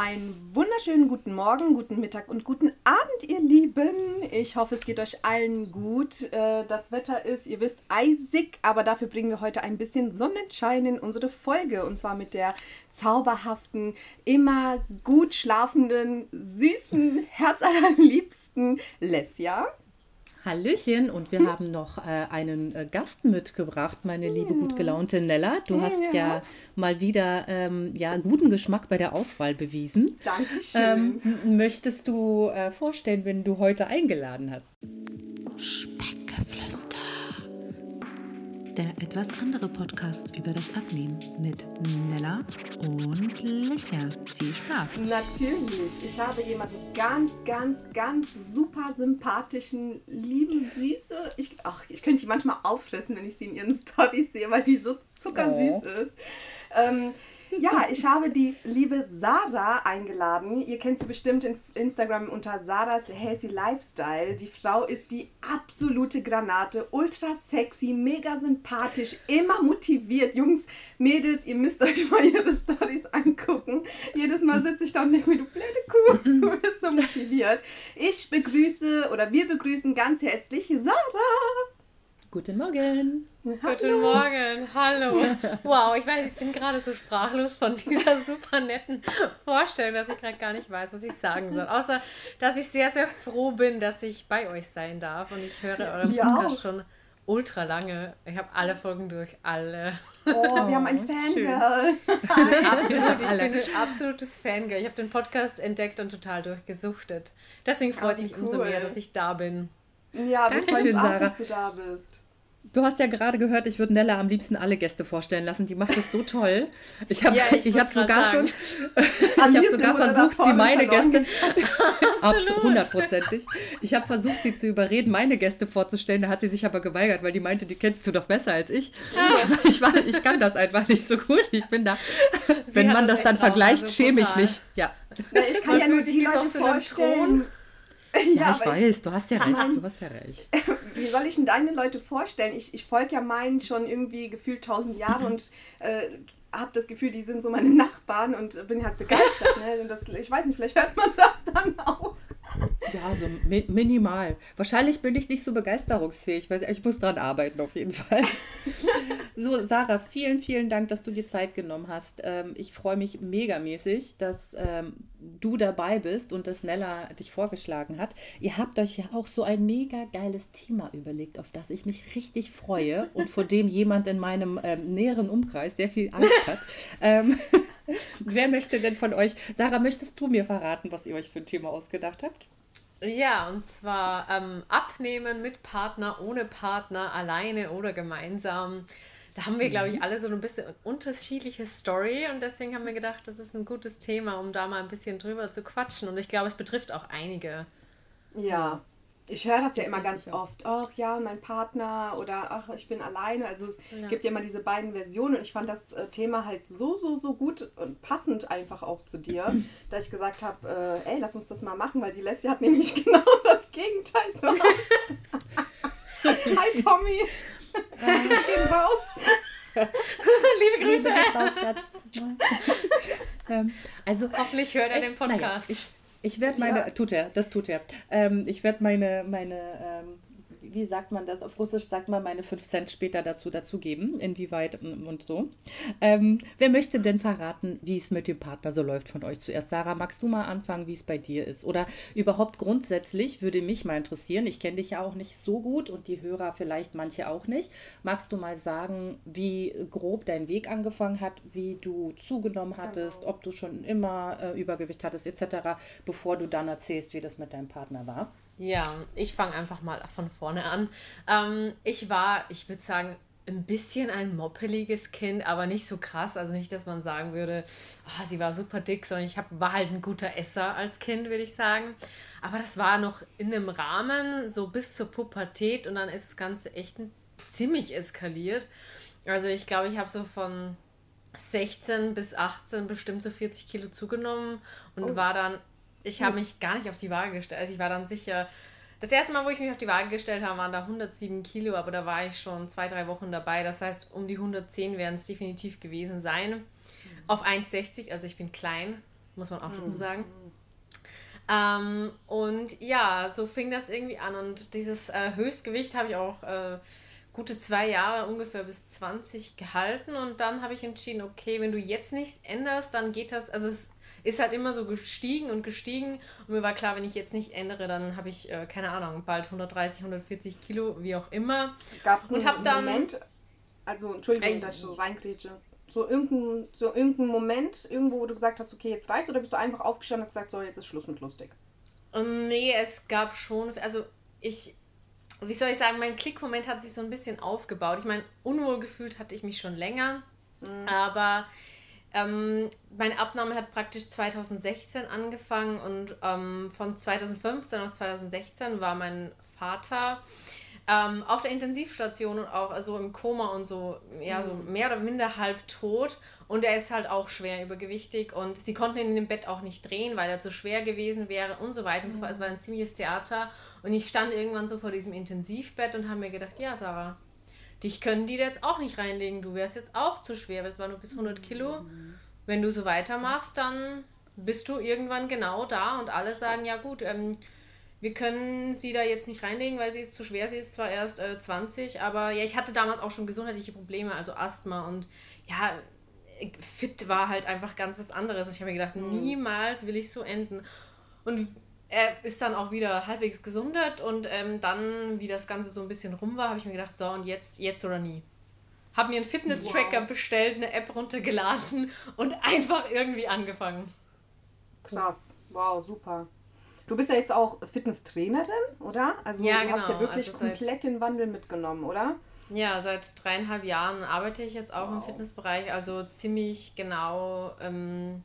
Einen wunderschönen guten Morgen, guten Mittag und guten Abend, ihr Lieben. Ich hoffe, es geht euch allen gut. Äh, das Wetter ist, ihr wisst, eisig, aber dafür bringen wir heute ein bisschen Sonnenschein in unsere Folge. Und zwar mit der zauberhaften, immer gut schlafenden, süßen, herzallerliebsten Lesja. Hallöchen und wir haben noch äh, einen äh, Gast mitgebracht, meine ja. liebe gut gelaunte Nella. Du hast ja, ja mal wieder ähm, ja, guten Geschmack bei der Auswahl bewiesen. Dankeschön. Ähm, möchtest du äh, vorstellen, wenn du heute eingeladen hast? Speckgeflüster der etwas andere Podcast über das Abnehmen mit Nella und Lissia. Viel Spaß! Natürlich. Ich habe jemanden ganz, ganz, ganz super sympathischen, lieben, süße. Ich, ach, ich könnte die manchmal auffressen, wenn ich sie in ihren Stories sehe, weil die so zuckersüß oh. ist. Ähm, ja, ich habe die liebe Sarah eingeladen. Ihr kennt sie bestimmt in Instagram unter Sarahs Hazy Lifestyle. Die Frau ist die absolute Granate, ultra sexy, mega sympathisch, immer motiviert. Jungs, Mädels, ihr müsst euch mal ihre Stories angucken. Jedes Mal sitze ich da und denke mir, du blöde Kuh, du bist so motiviert. Ich begrüße oder wir begrüßen ganz herzlich Sarah. Guten Morgen. Guten Morgen, hallo. Wow, ich weiß, ich bin gerade so sprachlos von dieser super netten Vorstellung, dass ich gerade gar nicht weiß, was ich sagen soll. Außer, dass ich sehr, sehr froh bin, dass ich bei euch sein darf und ich höre euren ja, Podcast schon ultra lange. Ich habe alle Folgen durch, alle. Oh, wir haben ein Fangirl. Absolut, ich bin ein absolutes Fangirl. Ich habe den Podcast entdeckt und total durchgesuchtet. Deswegen freut oh, mich cool. umso mehr, dass ich da bin. Ja, wir freuen uns auch, dass du da bist. Du hast ja gerade gehört, ich würde Nella am liebsten alle Gäste vorstellen lassen. Die macht das so toll. Ich habe ja, ich ich hab sogar sagen. schon, ich habe sogar versucht, sie meine Gäste, absolut hundertprozentig. Ich habe versucht, sie zu überreden, meine Gäste vorzustellen. Da hat sie sich aber geweigert, weil die meinte, die kennst du doch besser als ich. Ah. Ich, war, ich kann das einfach nicht so gut. Ich bin da, sie wenn man das dann vergleicht, also schäme ich mich. Ja. ja ich kann man ja nur die Leute vorstellen. Ja, ja ich weiß, ich, du hast ja recht, du hast ja recht. Wie soll ich denn deine Leute vorstellen? Ich, ich folge ja meinen schon irgendwie gefühlt tausend Jahre und äh, habe das Gefühl, die sind so meine Nachbarn und bin halt begeistert. Ne? Das, ich weiß nicht, vielleicht hört man das dann auch. Ja, so mi minimal. Wahrscheinlich bin ich nicht so begeisterungsfähig, weil ich muss dran arbeiten auf jeden Fall. So, Sarah, vielen, vielen Dank, dass du dir Zeit genommen hast. Ähm, ich freue mich megamäßig, dass ähm, du dabei bist und dass Nella dich vorgeschlagen hat. Ihr habt euch ja auch so ein mega geiles Thema überlegt, auf das ich mich richtig freue und vor dem jemand in meinem ähm, näheren Umkreis sehr viel Angst hat. Ähm, wer möchte denn von euch, Sarah, möchtest du mir verraten, was ihr euch für ein Thema ausgedacht habt? Ja, und zwar ähm, abnehmen mit Partner, ohne Partner, alleine oder gemeinsam. Da haben wir, glaube ich, mhm. alle so ein bisschen unterschiedliche Story und deswegen haben wir gedacht, das ist ein gutes Thema, um da mal ein bisschen drüber zu quatschen. Und ich glaube, es betrifft auch einige. Ja, ich höre das ja immer ganz oft. Ach ja, mein Partner oder ach, ich bin alleine. Also es ja. gibt ja immer diese beiden Versionen. Und ich fand das äh, Thema halt so, so, so gut und passend einfach auch zu dir, dass ich gesagt habe, äh, ey, lass uns das mal machen, weil die Leslie hat nämlich genau das Gegenteil zu. Hi Tommy. Gehen raus. Liebe Grüße. Liebe raus, Schatz. ähm, also hoffentlich hört er den Podcast. Naja, ich, ich werde meine, ja. tut er, das tut er. Ähm, ich werde meine, meine ähm, wie sagt man das? Auf Russisch sagt man meine 5 Cent später dazu dazugeben, inwieweit und so. Ähm, wer möchte denn verraten, wie es mit dem Partner so läuft von euch zuerst? Sarah, magst du mal anfangen, wie es bei dir ist? Oder überhaupt grundsätzlich würde mich mal interessieren. Ich kenne dich ja auch nicht so gut und die Hörer vielleicht manche auch nicht. Magst du mal sagen, wie grob dein Weg angefangen hat, wie du zugenommen hattest, genau. ob du schon immer äh, Übergewicht hattest etc., bevor du dann erzählst, wie das mit deinem Partner war? Ja, ich fange einfach mal von vorne an. Ähm, ich war, ich würde sagen, ein bisschen ein moppeliges Kind, aber nicht so krass. Also nicht, dass man sagen würde, oh, sie war super dick, sondern ich hab, war halt ein guter Esser als Kind, würde ich sagen. Aber das war noch in einem Rahmen, so bis zur Pubertät und dann ist das Ganze echt ziemlich eskaliert. Also ich glaube, ich habe so von 16 bis 18 bestimmt so 40 Kilo zugenommen und oh. war dann ich habe hm. mich gar nicht auf die Waage gestellt. Also ich war dann sicher. Das erste Mal, wo ich mich auf die Waage gestellt habe, waren da 107 Kilo, aber da war ich schon zwei, drei Wochen dabei. Das heißt, um die 110 werden es definitiv gewesen sein. Mhm. Auf 1,60, also ich bin klein, muss man auch dazu sagen. Ähm, und ja, so fing das irgendwie an. Und dieses äh, Höchstgewicht habe ich auch äh, gute zwei Jahre ungefähr bis 20 gehalten. Und dann habe ich entschieden, okay, wenn du jetzt nichts änderst, dann geht das. Also es ist halt immer so gestiegen und gestiegen. Und mir war klar, wenn ich jetzt nicht ändere, dann habe ich, äh, keine Ahnung, bald 130, 140 Kilo, wie auch immer. Gab es einen dann, Moment, also Entschuldigung, dass ich so reingrätsche. So irgendein, so irgendein Moment, irgendwo, wo du gesagt hast, okay, jetzt reicht oder bist du einfach aufgestanden und gesagt, so, jetzt ist Schluss mit lustig? Ähm, nee, es gab schon, also ich, wie soll ich sagen, mein Klickmoment hat sich so ein bisschen aufgebaut. Ich meine, unwohl gefühlt hatte ich mich schon länger, mhm. aber ähm, meine Abnahme hat praktisch 2016 angefangen und ähm, von 2015 auf 2016 war mein Vater ähm, auf der Intensivstation und auch also im Koma und so, ja, so mhm. mehr oder minder halb tot. Und er ist halt auch schwer übergewichtig und sie konnten ihn in dem Bett auch nicht drehen, weil er zu schwer gewesen wäre und so weiter und so fort. Es war ein ziemliches Theater. Und ich stand irgendwann so vor diesem Intensivbett und habe mir gedacht, ja, Sarah, dich können die jetzt auch nicht reinlegen. Du wärst jetzt auch zu schwer, weil es war nur bis 100 Kilo. Wenn du so weitermachst, dann bist du irgendwann genau da und alle sagen, ja gut, ähm, wir können sie da jetzt nicht reinlegen, weil sie ist zu schwer. Sie ist zwar erst äh, 20, aber ja, ich hatte damals auch schon gesundheitliche Probleme, also Asthma und ja, fit war halt einfach ganz was anderes. Ich habe mir gedacht, mhm. niemals will ich so enden. Und er ist dann auch wieder halbwegs gesundet und ähm, dann, wie das Ganze so ein bisschen rum war, habe ich mir gedacht, so und jetzt, jetzt oder nie. Habe mir einen Fitness-Tracker wow. bestellt, eine App runtergeladen und einfach irgendwie angefangen. Krass, wow, super. Du bist ja jetzt auch Fitnesstrainerin, oder? Also ja, du genau. hast ja wirklich also komplett den Wandel mitgenommen, oder? Ja, seit dreieinhalb Jahren arbeite ich jetzt auch wow. im Fitnessbereich, also ziemlich genau ähm,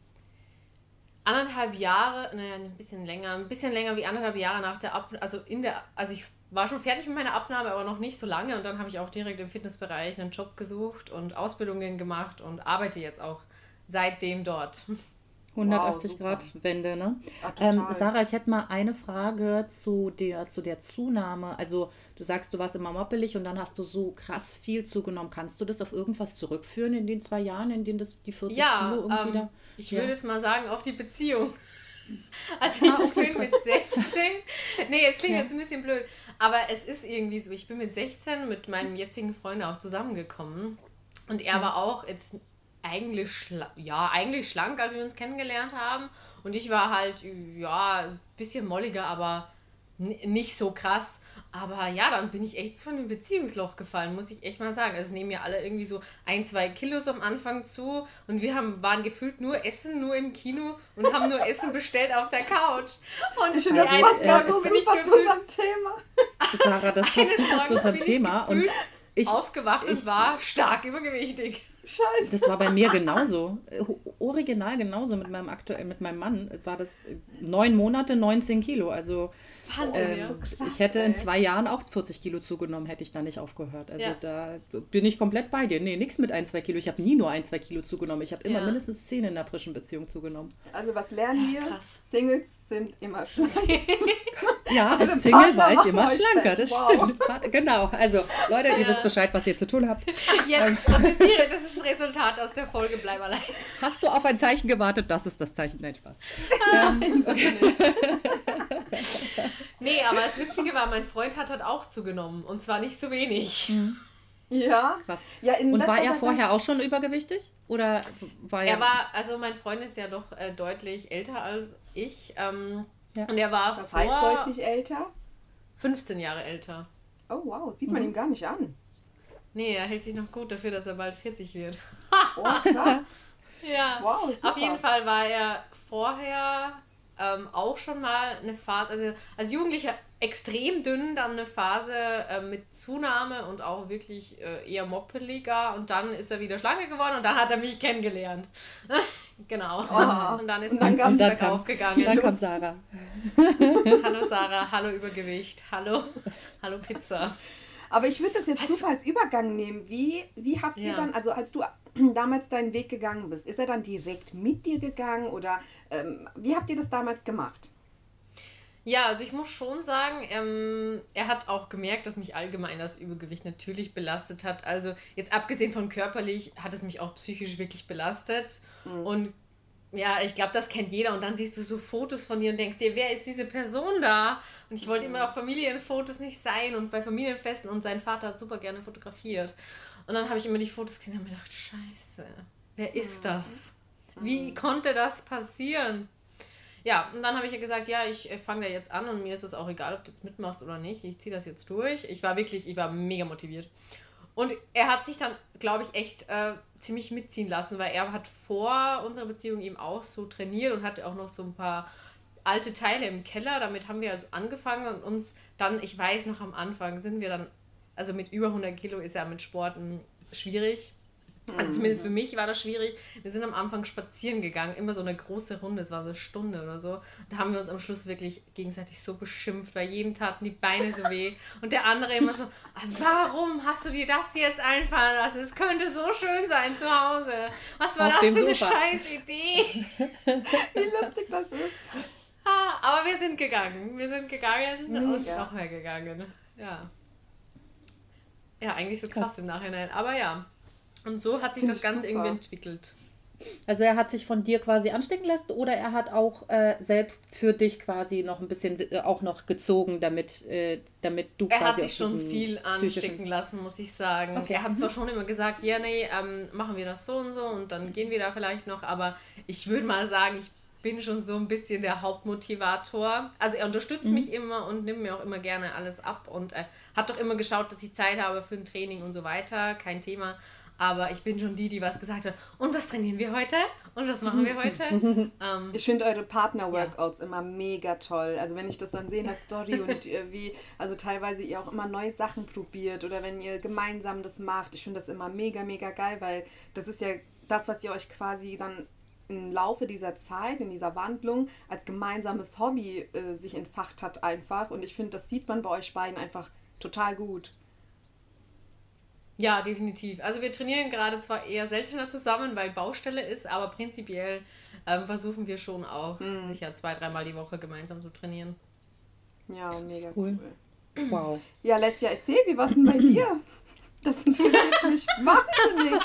anderthalb Jahre, naja, ein bisschen länger, ein bisschen länger wie anderthalb Jahre nach der Abnahme, also in der, also ich war schon fertig mit meiner Abnahme, aber noch nicht so lange und dann habe ich auch direkt im Fitnessbereich einen Job gesucht und Ausbildungen gemacht und arbeite jetzt auch seitdem dort. 180 wow, Grad Wende, ne? Ja, ähm, Sarah, ich hätte mal eine Frage zu der, zu der Zunahme. Also du sagst, du warst immer moppelig und dann hast du so krass viel zugenommen. Kannst du das auf irgendwas zurückführen in den zwei Jahren, in denen das die 40 ja, Kilo irgendwie ähm, da? Ich ja. würde jetzt mal sagen, auf die Beziehung. Also ah, okay, ich bin mit 16. Nee, es klingt ja. jetzt ein bisschen blöd. Aber es ist irgendwie so, ich bin mit 16 mit meinem jetzigen Freund auch zusammengekommen. Und er war auch jetzt eigentlich, ja, eigentlich schlank, als wir uns kennengelernt haben. Und ich war halt, ja, ein bisschen molliger, aber nicht so krass. Aber ja, dann bin ich echt von dem Beziehungsloch gefallen, muss ich echt mal sagen. Also nehmen ja alle irgendwie so ein, zwei Kilos am Anfang zu und wir haben, waren gefühlt nur Essen, nur im Kino und haben nur Essen bestellt auf der Couch. Und ich finde, das passt gerade so super zu unserem Thema. Sarah, das passt super zu unserem Thema. Und ich aufgewacht ich, und war stark übergewichtig. Scheiße. Das war bei mir genauso. Original genauso mit meinem aktuell mit meinem Mann war das neun Monate 19 Kilo. Also Wahnsinn, ähm, ja. so krass, ich hätte ey. in zwei Jahren auch 40 Kilo zugenommen, hätte ich da nicht aufgehört. Also ja. da bin ich komplett bei dir. Nee, nichts mit ein, zwei Kilo. Ich habe nie nur ein, zwei Kilo zugenommen. Ich habe immer ja. mindestens zehn in einer frischen Beziehung zugenommen. Also was lernen wir? Krass. Singles sind immer schlank. ja, als Single war ich immer schlanker. Das wow. stimmt. Genau. Also Leute, ihr wisst Bescheid, was ihr zu tun habt. Jetzt, ähm. das, ist die, das ist das Resultat aus der Folge Bleib allein. Hast du auf ein Zeichen gewartet? Das ist das Zeichen. Nein, Spaß. ähm, okay. nee, aber das Witzige war, mein Freund hat halt auch zugenommen. Und zwar nicht so wenig. Mhm. Ja. Krass. ja und war er vorher auch schon übergewichtig? Oder war er. Er war, also mein Freund ist ja doch äh, deutlich älter als ich. Ähm, ja. Und er war. Was heißt deutlich älter? 15 Jahre älter. Oh wow, sieht man mhm. ihm gar nicht an. Nee, er hält sich noch gut dafür, dass er bald 40 wird. oh, krass. ja. Wow, super. Auf jeden Fall war er vorher ähm, auch schon mal eine Phase, also als Jugendlicher extrem dünn, dann eine Phase äh, mit Zunahme und auch wirklich äh, eher moppeliger und dann ist er wieder schlanke geworden und dann hat er mich kennengelernt. genau. Oh. Und dann ist es bergauf gegangen. Dann kommt Sarah. hallo Sarah, hallo Übergewicht, hallo, hallo Pizza. Aber ich würde das jetzt super als Übergang nehmen. Wie, wie habt ihr ja. dann, also als du damals deinen Weg gegangen bist, ist er dann direkt mit dir gegangen oder ähm, wie habt ihr das damals gemacht? Ja, also ich muss schon sagen, ähm, er hat auch gemerkt, dass mich allgemein das Übergewicht natürlich belastet hat. Also jetzt abgesehen von körperlich hat es mich auch psychisch wirklich belastet. Mhm. Und ja, ich glaube, das kennt jeder. Und dann siehst du so Fotos von dir und denkst dir, wer ist diese Person da? Und ich wollte immer auf Familienfotos nicht sein und bei Familienfesten und sein Vater hat super gerne fotografiert. Und dann habe ich immer die Fotos gesehen und habe mir gedacht, scheiße, wer ist mhm. das? Wie mhm. konnte das passieren? Ja, und dann habe ich ja gesagt, ja, ich äh, fange da jetzt an und mir ist es auch egal, ob du jetzt mitmachst oder nicht. Ich ziehe das jetzt durch. Ich war wirklich, ich war mega motiviert. Und er hat sich dann, glaube ich, echt äh, ziemlich mitziehen lassen, weil er hat vor unserer Beziehung eben auch so trainiert und hatte auch noch so ein paar alte Teile im Keller. Damit haben wir also angefangen und uns dann, ich weiß noch am Anfang, sind wir dann, also mit über 100 Kilo ist ja mit Sporten schwierig. Also zumindest für mich war das schwierig. Wir sind am Anfang spazieren gegangen, immer so eine große Runde, es war so eine Stunde oder so. Da haben wir uns am Schluss wirklich gegenseitig so beschimpft, weil jedem taten die Beine so weh. Und der andere immer so, ah, warum hast du dir das jetzt einfallen lassen? Es könnte so schön sein zu Hause. Was war Auf das für eine scheiß Idee? Wie lustig das ist. Ah, aber wir sind gegangen. Wir sind gegangen Mega. und noch mehr gegangen. Ja. Ja, eigentlich so krass, krass im Nachhinein. Aber ja. Und so hat sich Find das Ganze super. irgendwie entwickelt. Also er hat sich von dir quasi anstecken lassen oder er hat auch äh, selbst für dich quasi noch ein bisschen äh, auch noch gezogen, damit, äh, damit du Er hat sich schon viel anstecken lassen, muss ich sagen. Okay. Er hat zwar mhm. schon immer gesagt, ja, nee, ähm, machen wir das so und so und dann gehen wir da vielleicht noch, aber ich würde mal sagen, ich bin schon so ein bisschen der Hauptmotivator. Also er unterstützt mhm. mich immer und nimmt mir auch immer gerne alles ab und äh, hat doch immer geschaut, dass ich Zeit habe für ein Training und so weiter, kein Thema. Aber ich bin schon die, die was gesagt hat. Und was trainieren wir heute? Und was machen wir heute? ähm, ich finde eure Partner-Workouts ja. immer mega toll. Also wenn ich das dann sehe in der Story und wie, also teilweise ihr auch immer neue Sachen probiert oder wenn ihr gemeinsam das macht. Ich finde das immer mega, mega geil, weil das ist ja das, was ihr euch quasi dann im Laufe dieser Zeit, in dieser Wandlung, als gemeinsames Hobby äh, sich entfacht hat einfach. Und ich finde, das sieht man bei euch beiden einfach total gut. Ja, definitiv. Also wir trainieren gerade zwar eher seltener zusammen, weil Baustelle ist, aber prinzipiell ähm, versuchen wir schon auch mhm. sicher zwei, dreimal die Woche gemeinsam zu trainieren. Ja, mega cool. cool. Wow. Ja, Lesja, erzähl, wie war es denn bei dir? Das interessiert mich wahnsinnig.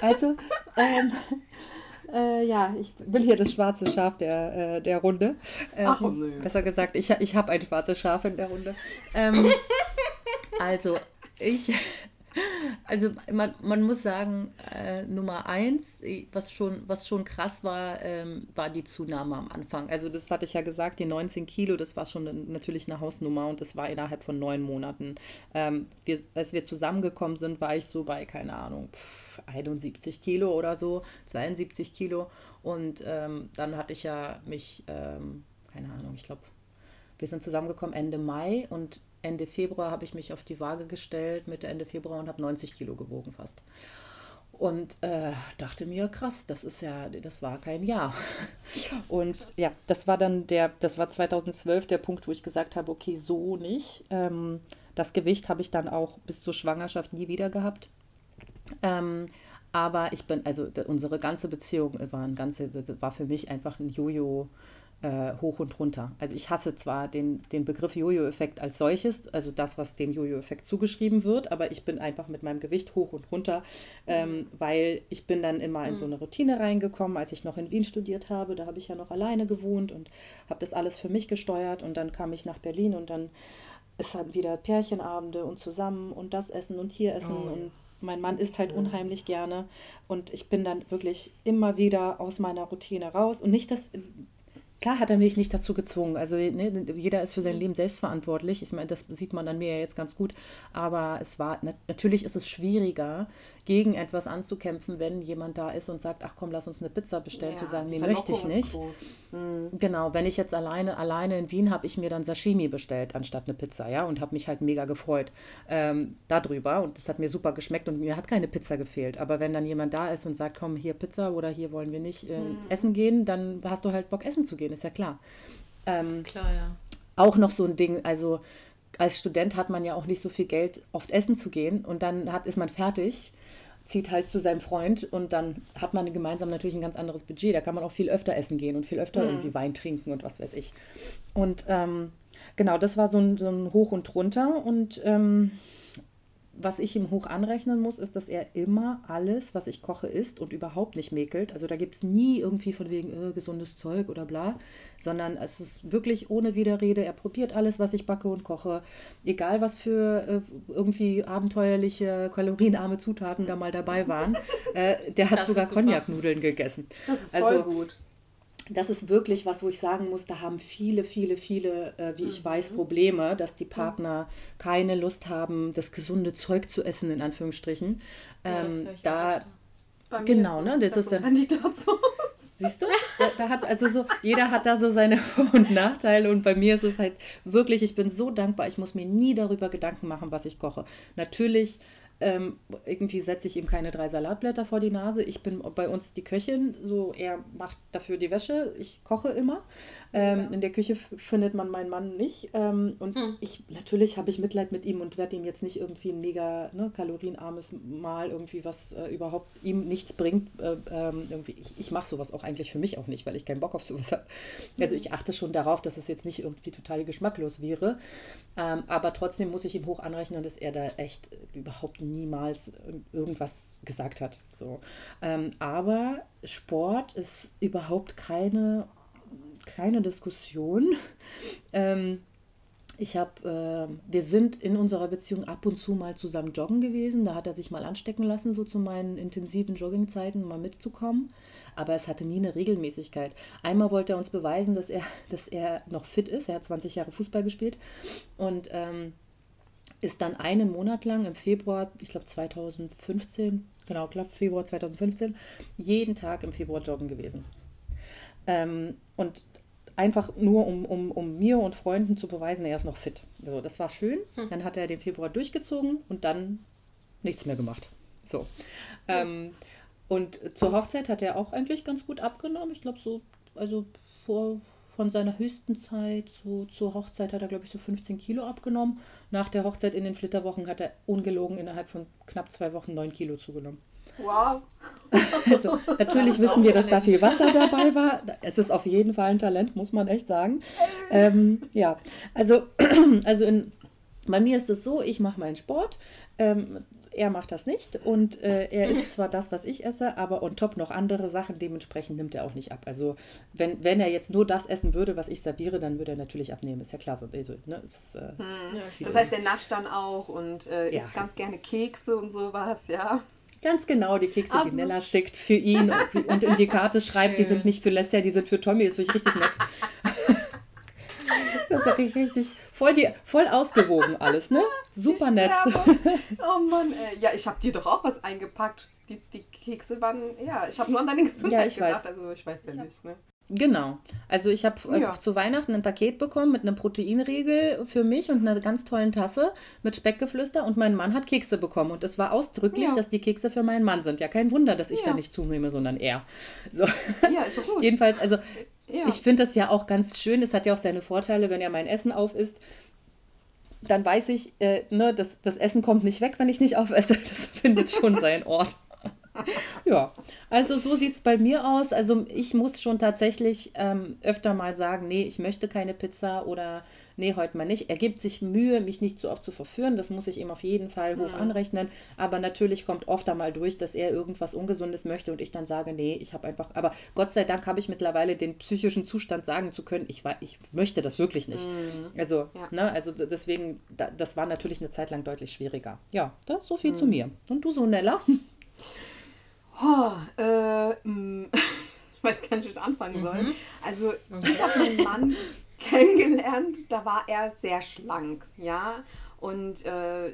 Also, ähm, äh, ja, ich bin hier das schwarze Schaf der, äh, der Runde. Ähm, Ach, nö. Besser gesagt, ich, ich habe ein schwarzes Schaf in der Runde. Ähm, also, ich, also man, man muss sagen, äh, Nummer eins, was schon, was schon krass war, ähm, war die Zunahme am Anfang. Also das hatte ich ja gesagt, die 19 Kilo, das war schon natürlich eine Hausnummer und das war innerhalb von neun Monaten. Ähm, wir, als wir zusammengekommen sind, war ich so bei, keine Ahnung, pff, 71 Kilo oder so, 72 Kilo. Und ähm, dann hatte ich ja mich, ähm, keine Ahnung, ich glaube, wir sind zusammengekommen Ende Mai und Ende Februar habe ich mich auf die Waage gestellt, Mitte Ende Februar und habe 90 Kilo gewogen fast. Und äh, dachte mir, krass, das ist ja, das war kein Jahr. Und ja, das war dann der, das war 2012 der Punkt, wo ich gesagt habe, okay, so nicht. Ähm, das Gewicht habe ich dann auch bis zur Schwangerschaft nie wieder gehabt. Ähm, aber ich bin, also unsere ganze Beziehung war ein ganze, war für mich einfach ein Jojo äh, hoch und runter. Also ich hasse zwar den, den Begriff Jojo-Effekt als solches, also das, was dem Jojo-Effekt zugeschrieben wird, aber ich bin einfach mit meinem Gewicht hoch und runter, ähm, weil ich bin dann immer in so eine Routine reingekommen, als ich noch in Wien studiert habe. Da habe ich ja noch alleine gewohnt und habe das alles für mich gesteuert und dann kam ich nach Berlin und dann ist dann wieder Pärchenabende und zusammen und das Essen und hier essen oh. und mein Mann isst halt unheimlich gerne und ich bin dann wirklich immer wieder aus meiner Routine raus und nicht, dass Klar hat er mich nicht dazu gezwungen. Also ne, jeder ist für sein. Leben selbstverantwortlich. Ich meine, das sieht man an mir ja jetzt ganz gut. Aber es war natürlich ist es schwieriger, gegen etwas anzukämpfen, wenn jemand da ist und sagt, ach komm, lass uns eine Pizza bestellen, ja, zu sagen, nee, möchte ich nicht. Mhm. Genau, wenn ich jetzt alleine, alleine in Wien habe ich mir dann Sashimi bestellt, anstatt eine Pizza, ja, und habe mich halt mega gefreut ähm, darüber. Und das hat mir super geschmeckt und mir hat keine Pizza gefehlt. Aber wenn dann jemand da ist und sagt, komm, hier Pizza oder hier wollen wir nicht äh, mhm. essen gehen, dann hast du halt Bock, essen zu gehen, ist ja klar. Ähm, klar, ja. Auch noch so ein Ding, also als Student hat man ja auch nicht so viel Geld, oft essen zu gehen und dann hat, ist man fertig zieht halt zu seinem Freund und dann hat man gemeinsam natürlich ein ganz anderes Budget. Da kann man auch viel öfter essen gehen und viel öfter mhm. irgendwie Wein trinken und was weiß ich. Und ähm, genau, das war so ein, so ein Hoch und Runter und ähm, was ich ihm hoch anrechnen muss, ist, dass er immer alles, was ich koche, isst und überhaupt nicht mäkelt. Also da gibt es nie irgendwie von wegen äh, gesundes Zeug oder bla, sondern es ist wirklich ohne Widerrede. Er probiert alles, was ich backe und koche, egal was für äh, irgendwie abenteuerliche, kalorienarme Zutaten da mal dabei waren. Äh, der hat das sogar Cognac-Nudeln gegessen. Das ist voll also, gut das ist wirklich was, wo ich sagen muss, da haben viele, viele, viele, äh, wie ich mhm. weiß, Probleme, dass die Partner keine Lust haben, das gesunde Zeug zu essen, in Anführungsstrichen. Ja, ähm, da genau, ne? Das ist dann. Siehst du? Da, da, hat also so, jeder hat da so seine Vor- und Nachteile und bei mir ist es halt wirklich, ich bin so dankbar, ich muss mir nie darüber Gedanken machen, was ich koche. Natürlich ähm, irgendwie setze ich ihm keine drei Salatblätter vor die Nase. Ich bin bei uns die Köchin, so er macht dafür die Wäsche. Ich koche immer. Ähm, ja. In der Küche findet man meinen Mann nicht. Ähm, und hm. ich natürlich habe ich Mitleid mit ihm und werde ihm jetzt nicht irgendwie ein mega ne, kalorienarmes Mal irgendwie was äh, überhaupt ihm nichts bringt. Äh, ähm, irgendwie ich, ich mache sowas auch eigentlich für mich auch nicht, weil ich keinen Bock auf sowas habe. Also hm. ich achte schon darauf, dass es jetzt nicht irgendwie total geschmacklos wäre. Ähm, aber trotzdem muss ich ihm hoch anrechnen, dass er da echt überhaupt niemals irgendwas gesagt hat. So. Ähm, aber Sport ist überhaupt keine, keine Diskussion. Ähm, ich habe, äh, wir sind in unserer Beziehung ab und zu mal zusammen joggen gewesen. Da hat er sich mal anstecken lassen, so zu meinen intensiven Joggingzeiten mal mitzukommen. Aber es hatte nie eine Regelmäßigkeit. Einmal wollte er uns beweisen, dass er, dass er noch fit ist. Er hat 20 Jahre Fußball gespielt und ähm, ist dann einen Monat lang im Februar, ich glaube 2015, genau, glaube Februar 2015, jeden Tag im Februar joggen gewesen. Ähm, und einfach nur, um, um, um mir und Freunden zu beweisen, er ist noch fit. So, das war schön. Hm. Dann hat er den Februar durchgezogen und dann nichts mehr gemacht. So. Ähm, und zur Hochzeit hat er auch eigentlich ganz gut abgenommen. Ich glaube, so, also vor, von seiner höchsten Zeit so, zur Hochzeit hat er, glaube ich, so 15 Kilo abgenommen. Nach der Hochzeit in den Flitterwochen hat er ungelogen innerhalb von knapp zwei Wochen 9 Kilo zugenommen. Wow. Also, natürlich wissen wir, dass da viel Wasser dabei war. Es ist auf jeden Fall ein Talent, muss man echt sagen. Ähm, ja, also, also in, bei mir ist es so, ich mache meinen Sport. Ähm, er macht das nicht und äh, er isst zwar das, was ich esse, aber on top noch andere Sachen, dementsprechend nimmt er auch nicht ab. Also wenn, wenn er jetzt nur das essen würde, was ich serviere, dann würde er natürlich abnehmen, ist ja klar. So, also, ne, ist, äh, hm. Das heißt, er nascht dann auch und äh, isst ja. ganz gerne Kekse und sowas, ja. Ganz genau, die Kekse, also. die Nella schickt für ihn und, und in die Karte schreibt, Schön. die sind nicht für Lesser, die sind für Tommy. Das finde ich richtig nett. das ist richtig, richtig voll, die, voll ausgewogen alles, ne? Super nett. Oh Mann, ey. Ja, ich habe dir doch auch was eingepackt. Die, die Kekse waren, ja, ich habe nur an deine Gesundheit ja, ich gedacht, weiß. also ich weiß ja ich nicht, ne? Genau. Also ich habe äh, ja. zu Weihnachten ein Paket bekommen mit einem Proteinriegel für mich und einer ganz tollen Tasse mit Speckgeflüster und mein Mann hat Kekse bekommen und es war ausdrücklich, ja. dass die Kekse für meinen Mann sind. Ja, kein Wunder, dass ich ja. da nicht zunehme, sondern er. So. Ja, ist doch gut. Jedenfalls, also ich finde das ja auch ganz schön. Es hat ja auch seine Vorteile, wenn er mein Essen aufisst dann weiß ich, äh, ne, das, das Essen kommt nicht weg, wenn ich nicht aufesse. Das findet schon seinen Ort ja, also so sieht es bei mir aus. Also ich muss schon tatsächlich ähm, öfter mal sagen, nee, ich möchte keine Pizza oder nee, heute mal nicht. Er gibt sich Mühe, mich nicht so oft zu verführen. Das muss ich ihm auf jeden Fall hoch mhm. anrechnen. Aber natürlich kommt oft einmal durch, dass er irgendwas Ungesundes möchte und ich dann sage, nee, ich habe einfach, aber Gott sei Dank habe ich mittlerweile den psychischen Zustand sagen zu können, ich, ich möchte das wirklich nicht. Mhm. Also, ja. ne, also deswegen, das war natürlich eine Zeit lang deutlich schwieriger. Ja, das so viel mhm. zu mir. Und du so, Nella? Oh, äh, mm, ich weiß gar nicht, wie ich anfangen soll. Mhm. Also, ich habe meinen Mann kennengelernt, da war er sehr schlank, ja. Und äh,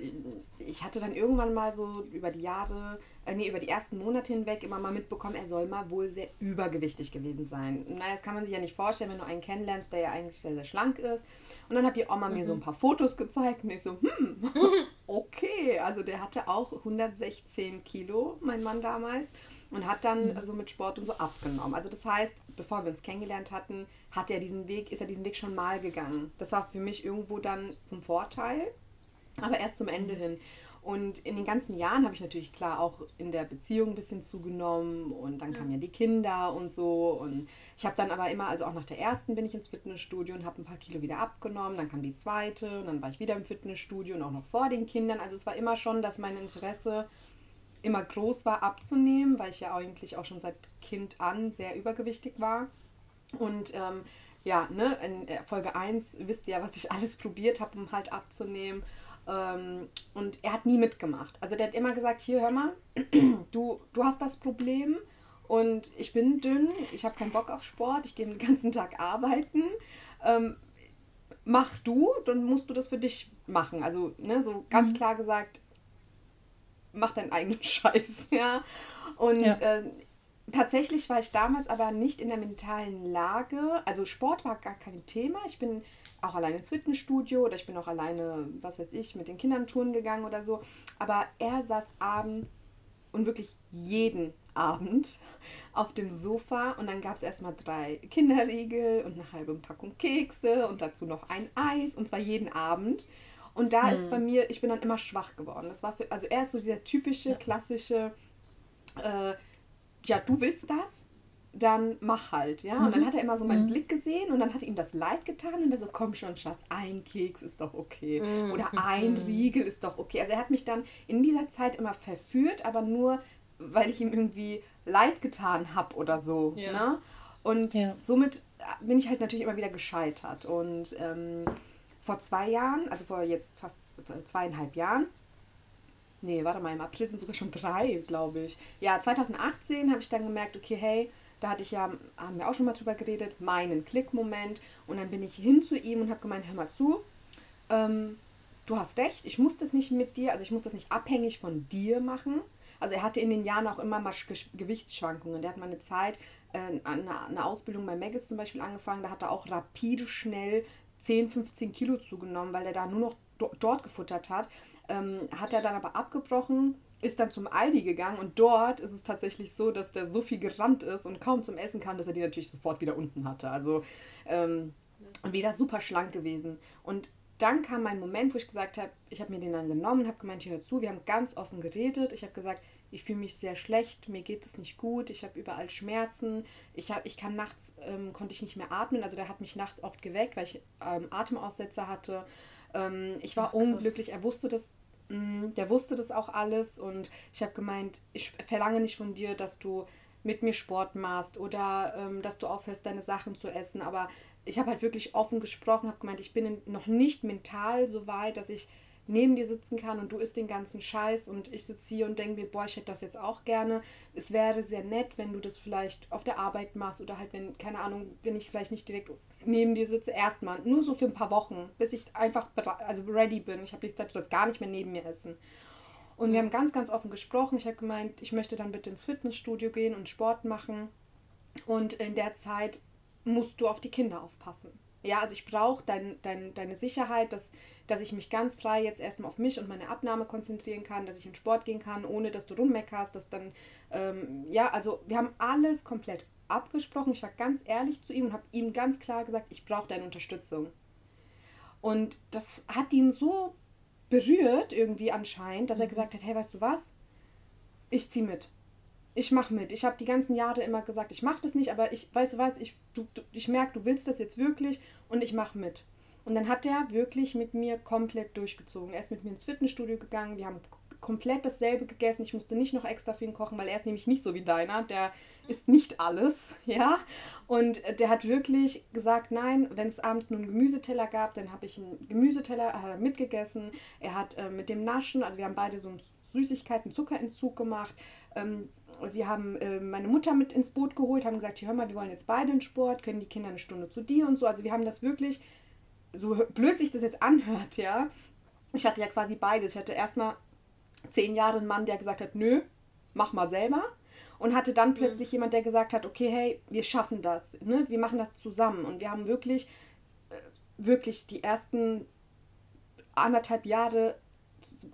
ich hatte dann irgendwann mal so über die Jahre, äh, nee, über die ersten Monate hinweg immer mal mitbekommen, er soll mal wohl sehr übergewichtig gewesen sein. Naja, das kann man sich ja nicht vorstellen, wenn du einen kennenlernst, der ja eigentlich sehr, sehr schlank ist. Und dann hat die Oma mhm. mir so mhm. ein paar Fotos gezeigt und ich so, hm, okay. Also der hatte auch 116 Kilo, mein Mann damals, und hat dann mhm. so mit Sport und so abgenommen. Also das heißt, bevor wir uns kennengelernt hatten, hat er diesen Weg, ist er diesen Weg schon mal gegangen. Das war für mich irgendwo dann zum Vorteil aber erst zum Ende hin. Und in den ganzen Jahren habe ich natürlich klar auch in der Beziehung ein bisschen zugenommen und dann kamen ja die Kinder und so und ich habe dann aber immer, also auch nach der ersten bin ich ins Fitnessstudio und habe ein paar Kilo wieder abgenommen. Dann kam die zweite und dann war ich wieder im Fitnessstudio und auch noch vor den Kindern. Also es war immer schon, dass mein Interesse immer groß war abzunehmen, weil ich ja eigentlich auch schon seit Kind an sehr übergewichtig war. Und ähm, ja, ne, in Folge 1 wisst ihr ja, was ich alles probiert habe, um halt abzunehmen. Ähm, und er hat nie mitgemacht. Also der hat immer gesagt, hier hör mal, du, du hast das Problem und ich bin dünn, ich habe keinen Bock auf Sport, ich gehe den ganzen Tag arbeiten. Ähm, mach du, dann musst du das für dich machen. Also ne, so ganz mhm. klar gesagt, mach deinen eigenen Scheiß, ja. Und ja. Äh, tatsächlich war ich damals aber nicht in der mentalen Lage. Also Sport war gar kein Thema. Ich bin auch alleine ins Fitnessstudio oder ich bin auch alleine, was weiß ich, mit den Kindern touren gegangen oder so. Aber er saß abends und wirklich jeden Abend auf dem Sofa und dann gab es erstmal drei Kinderriegel und eine halbe Packung Kekse und dazu noch ein Eis und zwar jeden Abend. Und da hm. ist bei mir, ich bin dann immer schwach geworden. Das war für, also er ist so dieser typische, klassische, äh, ja, du willst das, dann mach halt, ja. Mhm. Und dann mhm. hat er immer so meinen mhm. Blick gesehen und dann hat ihm das leid getan und er so, komm schon, Schatz, ein Keks ist doch okay. Mhm. Oder ein Riegel ist doch okay. Also er hat mich dann in dieser Zeit immer verführt, aber nur, weil ich ihm irgendwie leid getan habe oder so. Ja. Ne? Und ja. somit bin ich halt natürlich immer wieder gescheitert. Und ähm, vor zwei Jahren, also vor jetzt fast zweieinhalb Jahren, nee, warte mal, im April sind sogar schon drei, glaube ich. Ja, 2018 habe ich dann gemerkt, okay, hey, da hatte ich ja, haben wir auch schon mal drüber geredet, meinen Klickmoment. Und dann bin ich hin zu ihm und habe gemeint, hör mal zu, ähm, du hast recht, ich muss das nicht mit dir, also ich muss das nicht abhängig von dir machen. Also er hatte in den Jahren auch immer mal Gewichtsschwankungen. Der hat mal eine Zeit, äh, eine, eine Ausbildung bei Megis zum Beispiel angefangen, da hat er auch rapide schnell 10, 15 Kilo zugenommen, weil er da nur noch dort gefuttert hat. Ähm, hat er dann aber abgebrochen, ist dann zum Aldi gegangen und dort ist es tatsächlich so, dass der so viel gerannt ist und kaum zum Essen kam, dass er die natürlich sofort wieder unten hatte. Also ähm, wieder super schlank gewesen. Und dann kam mein Moment, wo ich gesagt habe, ich habe mir den dann genommen, habe gemeint, hör zu, wir haben ganz offen geredet. Ich habe gesagt, ich fühle mich sehr schlecht, mir geht es nicht gut, ich habe überall Schmerzen, ich, hab, ich kann nachts, ähm, konnte ich nicht mehr atmen, also der hat mich nachts oft geweckt, weil ich ähm, Atemaussetzer hatte. Ähm, ich war Ach, unglücklich, er wusste das Mm, der wusste das auch alles und ich habe gemeint, ich verlange nicht von dir, dass du mit mir Sport machst oder ähm, dass du aufhörst, deine Sachen zu essen. Aber ich habe halt wirklich offen gesprochen, habe gemeint, ich bin noch nicht mental so weit, dass ich neben dir sitzen kann und du isst den ganzen Scheiß und ich sitze hier und denke mir, boah, ich hätte das jetzt auch gerne. Es wäre sehr nett, wenn du das vielleicht auf der Arbeit machst oder halt, wenn, keine Ahnung, wenn ich vielleicht nicht direkt neben dir sitze, erstmal. Nur so für ein paar Wochen, bis ich einfach also ready bin. Ich habe gesagt, du sollst gar nicht mehr neben mir essen. Und wir haben ganz, ganz offen gesprochen. Ich habe gemeint, ich möchte dann bitte ins Fitnessstudio gehen und Sport machen. Und in der Zeit musst du auf die Kinder aufpassen. Ja, also ich brauche dein, dein, deine Sicherheit, dass, dass ich mich ganz frei jetzt erstmal auf mich und meine Abnahme konzentrieren kann, dass ich in Sport gehen kann, ohne dass du rummeckerst, dass dann, ähm, ja, also wir haben alles komplett abgesprochen. Ich war ganz ehrlich zu ihm und habe ihm ganz klar gesagt, ich brauche deine Unterstützung. Und das hat ihn so berührt irgendwie anscheinend, dass er mhm. gesagt hat, hey, weißt du was? Ich ziehe mit ich mache mit. Ich habe die ganzen Jahre immer gesagt, ich mache das nicht, aber ich, weißt du was, ich, du, du, ich merke, du willst das jetzt wirklich und ich mache mit. Und dann hat er wirklich mit mir komplett durchgezogen. Er ist mit mir ins Fitnessstudio gegangen, wir haben komplett dasselbe gegessen. Ich musste nicht noch extra für ihn kochen, weil er ist nämlich nicht so wie deiner. Der isst nicht alles, ja. Und der hat wirklich gesagt, nein, wenn es abends nur einen Gemüseteller gab, dann habe ich einen Gemüseteller hat mitgegessen. Er hat äh, mit dem Naschen, also wir haben beide so einen Süßigkeiten, Zuckerentzug gemacht. Ähm, wir haben äh, meine Mutter mit ins Boot geholt, haben gesagt, hör mal, wir wollen jetzt beide in Sport, können die Kinder eine Stunde zu dir und so. Also wir haben das wirklich, so blöd sich das jetzt anhört, ja. Ich hatte ja quasi beides. Ich hatte erstmal zehn Jahre einen Mann, der gesagt hat, nö, mach mal selber. Und hatte dann mhm. plötzlich mhm. jemand, der gesagt hat, okay, hey, wir schaffen das, ne? wir machen das zusammen. Und wir haben wirklich, äh, wirklich die ersten anderthalb Jahre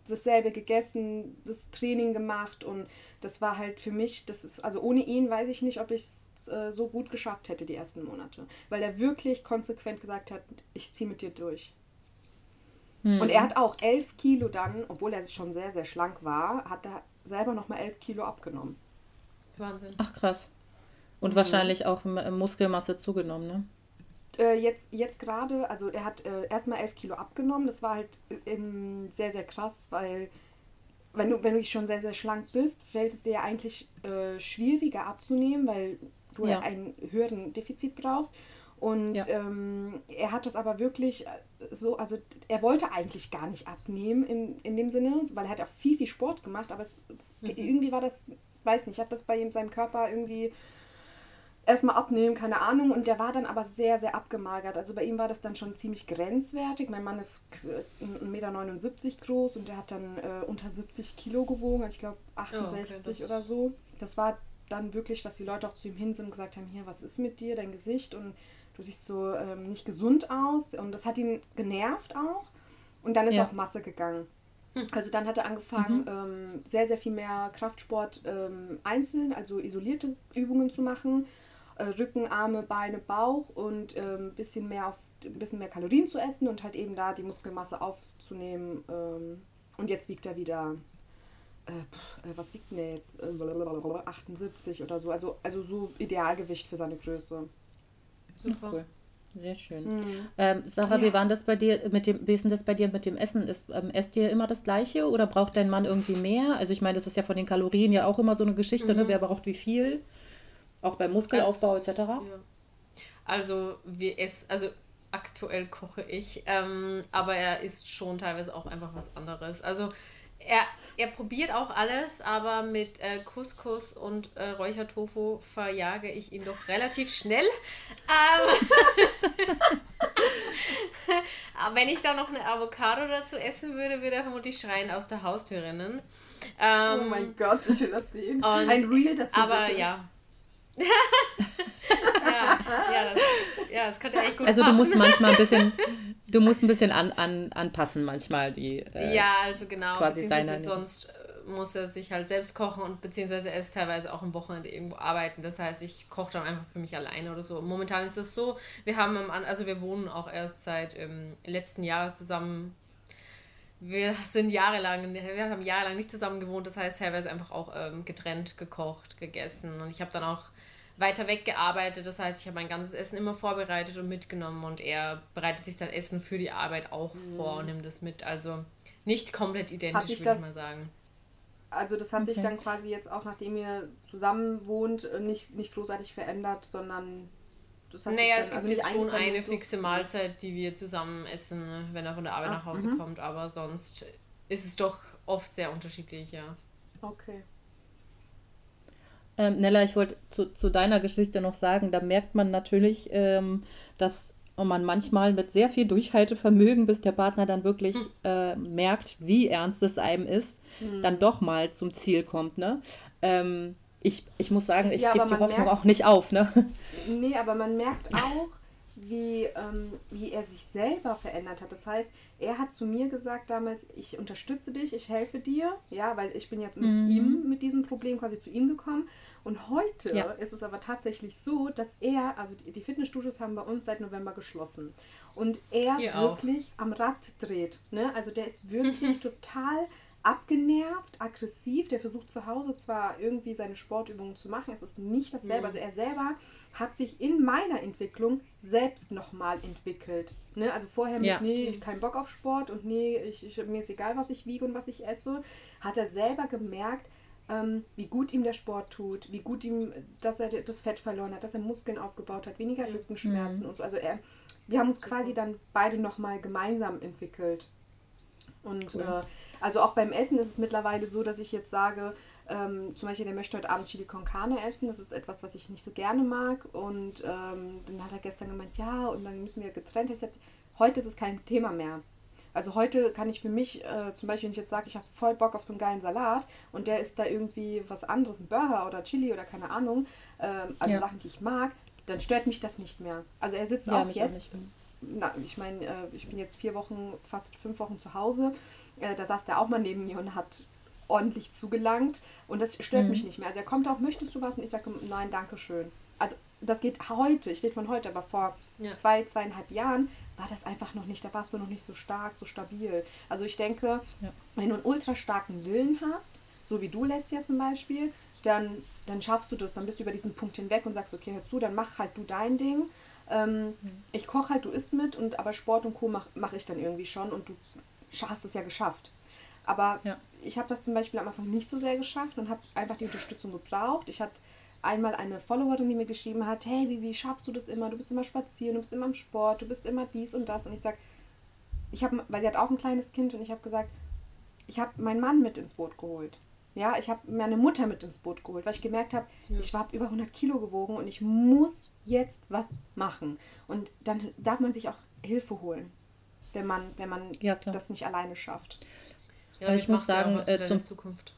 dasselbe gegessen, das Training gemacht und das war halt für mich, das ist, also ohne ihn weiß ich nicht, ob ich es äh, so gut geschafft hätte, die ersten Monate. Weil er wirklich konsequent gesagt hat, ich ziehe mit dir durch. Mhm. Und er hat auch elf Kilo dann, obwohl er schon sehr, sehr schlank war, hat er selber nochmal elf Kilo abgenommen. Wahnsinn. Ach krass. Und mhm. wahrscheinlich auch Muskelmasse zugenommen, ne? Äh, jetzt jetzt gerade, also er hat äh, erstmal 11 Kilo abgenommen. Das war halt äh, sehr, sehr krass, weil wenn du, wenn du schon sehr, sehr schlank bist, fällt es dir ja eigentlich äh, schwieriger abzunehmen, weil du ja. einen höheren Defizit brauchst. Und ja. ähm, er hat das aber wirklich äh, so, also er wollte eigentlich gar nicht abnehmen in, in dem Sinne, weil er hat auch viel, viel Sport gemacht, aber es, mhm. irgendwie war das, weiß nicht, hat das bei ihm, seinem Körper irgendwie erstmal abnehmen, keine Ahnung. Und der war dann aber sehr, sehr abgemagert. Also bei ihm war das dann schon ziemlich grenzwertig. Mein Mann ist 1,79 Meter groß und der hat dann äh, unter 70 Kilo gewogen, ich glaube 68 oh, okay, oder so. Das war dann wirklich, dass die Leute auch zu ihm hin sind und gesagt haben, hier, was ist mit dir, dein Gesicht und du siehst so ähm, nicht gesund aus. Und das hat ihn genervt auch. Und dann ist ja. er auf Masse gegangen. Hm. Also dann hat er angefangen, mhm. ähm, sehr, sehr viel mehr Kraftsport ähm, einzeln, also isolierte Übungen zu machen. Äh, Rücken, Arme, Beine, Bauch und ein ähm, bisschen mehr auf ein bisschen mehr Kalorien zu essen und halt eben da die Muskelmasse aufzunehmen. Ähm, und jetzt wiegt er wieder äh, äh, was wiegt denn der jetzt? 78 oder so. Also, also so Idealgewicht für seine Größe. Super. Cool. Sehr schön. Mhm. Ähm, Sarah, ja. wie war das bei dir mit dem, wie ist denn das bei dir mit dem Essen? Ist, ähm, esst ihr immer das Gleiche oder braucht dein Mann irgendwie mehr? Also ich meine, das ist ja von den Kalorien ja auch immer so eine Geschichte, ne? mhm. ne? Wer braucht wie viel? Auch beim Muskelaufbau etc. Ja. Also wir essen, also aktuell koche ich, ähm, aber er isst schon teilweise auch einfach was anderes. Also er, er probiert auch alles, aber mit äh, Couscous und äh, Räuchertofu verjage ich ihn doch relativ schnell. Ähm, aber wenn ich da noch eine Avocado dazu essen würde, würde er vermutlich schreien aus der Haustür rennen. Ähm, oh mein Gott, ich will das sehen. Ein Reel dazu. Aber bitte. ja. Ja, ja, das, ja, das könnte echt gut Also du musst manchmal ein bisschen, du musst ein bisschen an, an, anpassen manchmal die. Äh, ja, also genau. Quasi seine, sonst äh, muss er sich halt selbst kochen und beziehungsweise er ist teilweise auch am Wochenende irgendwo arbeiten. Das heißt, ich koche dann einfach für mich alleine oder so. Momentan ist es so, wir haben, also wir wohnen auch erst seit ähm, letzten Jahr zusammen wir sind jahrelang, wir haben jahrelang nicht zusammen gewohnt, das heißt teilweise einfach auch ähm, getrennt gekocht, gegessen. Und ich habe dann auch weiter weg gearbeitet. Das heißt, ich habe mein ganzes Essen immer vorbereitet und mitgenommen und er bereitet sich dann Essen für die Arbeit auch mhm. vor und nimmt das mit. Also nicht komplett identisch, würde ich mal sagen. Also das hat okay. sich dann quasi jetzt auch, nachdem ihr zusammen wohnt, nicht, nicht großartig verändert, sondern das hat naja, es gibt also jetzt schon eine so. fixe Mahlzeit, die wir zusammen essen, wenn er von der Arbeit ah, nach Hause -hmm. kommt, aber sonst ist es doch oft sehr unterschiedlich, ja. Okay. Ähm, Nella, ich wollte zu, zu, deiner Geschichte noch sagen, da merkt man natürlich, ähm, dass man manchmal mit sehr viel Durchhaltevermögen, bis der Partner dann wirklich hm. äh, merkt, wie ernst es einem ist, hm. dann doch mal zum Ziel kommt. Ne? Ähm, ich, ich muss sagen, ich ja, gebe die Hoffnung merkt, auch nicht auf. Ne? Nee, aber man merkt auch, wie, ähm, wie er sich selber verändert hat. Das heißt, er hat zu mir gesagt damals, ich unterstütze dich, ich helfe dir, ja, weil ich bin ja mit mhm. ihm mit diesem Problem quasi zu ihm gekommen. Und heute ja. ist es aber tatsächlich so, dass er, also die, Fitnessstudios haben bei uns seit November geschlossen. Und er Hier wirklich auch. am Rad dreht. Ne? Also der ist wirklich total abgenervt, aggressiv. Der versucht zu Hause zwar irgendwie seine Sportübungen zu machen, es ist nicht dasselbe. Mhm. Also er selber hat sich in meiner Entwicklung selbst nochmal entwickelt. Ne? Also vorher mit, ja. nee, ich keinen Bock auf Sport und nee, ich, ich, mir ist egal, was ich wiege und was ich esse, hat er selber gemerkt, ähm, wie gut ihm der Sport tut, wie gut ihm, dass er das Fett verloren hat, dass er Muskeln aufgebaut hat, weniger Rückenschmerzen mhm. und so. Also er, wir haben uns quasi dann beide nochmal gemeinsam entwickelt. Und cool. äh, also auch beim Essen ist es mittlerweile so, dass ich jetzt sage, ähm, zum Beispiel, der möchte heute Abend Chili con Carne essen. Das ist etwas, was ich nicht so gerne mag. Und ähm, dann hat er gestern gemeint, ja, und dann müssen wir getrennt. Ich gesagt, heute ist es kein Thema mehr. Also heute kann ich für mich, äh, zum Beispiel, wenn ich jetzt sage, ich habe voll Bock auf so einen geilen Salat und der ist da irgendwie was anderes, ein Burger oder Chili oder keine Ahnung, äh, also ja. Sachen, die ich mag, dann stört mich das nicht mehr. Also er sitzt ja, auch jetzt, auch na, ich meine, äh, ich bin jetzt vier Wochen, fast fünf Wochen zu Hause, äh, da saß der auch mal neben mir und hat ordentlich zugelangt und das stört mhm. mich nicht mehr. Also er kommt auch, möchtest du was? Und ich sage, nein, danke schön. Also das geht heute, ich rede von heute, aber vor ja. zwei, zweieinhalb Jahren war das einfach noch nicht, da warst du noch nicht so stark, so stabil. Also ich denke, ja. wenn du einen ultra starken Willen hast, so wie du lässt ja zum Beispiel, dann, dann schaffst du das, dann bist du über diesen Punkt hinweg und sagst, okay, hör zu, dann mach halt du dein Ding. Ähm, mhm. Ich koche halt, du isst mit, und aber Sport und Co. mache mach ich dann irgendwie schon und du hast es ja geschafft. Aber ja. ich habe das zum Beispiel am Anfang nicht so sehr geschafft und habe einfach die Unterstützung gebraucht. Ich hatte einmal eine Followerin, die mir geschrieben hat, hey, wie, wie schaffst du das immer? Du bist immer spazieren, du bist immer im Sport, du bist immer dies und das. Und ich sage, ich habe, weil sie hat auch ein kleines Kind und ich habe gesagt, ich habe meinen Mann mit ins Boot geholt. Ja, ich habe meine Mutter mit ins Boot geholt, weil ich gemerkt habe, ja. ich habe über 100 Kilo gewogen und ich muss jetzt was machen. Und dann darf man sich auch Hilfe holen, wenn man, wenn man ja, das nicht alleine schafft. Ja, ich muss sagen, äh, zum Zukunft.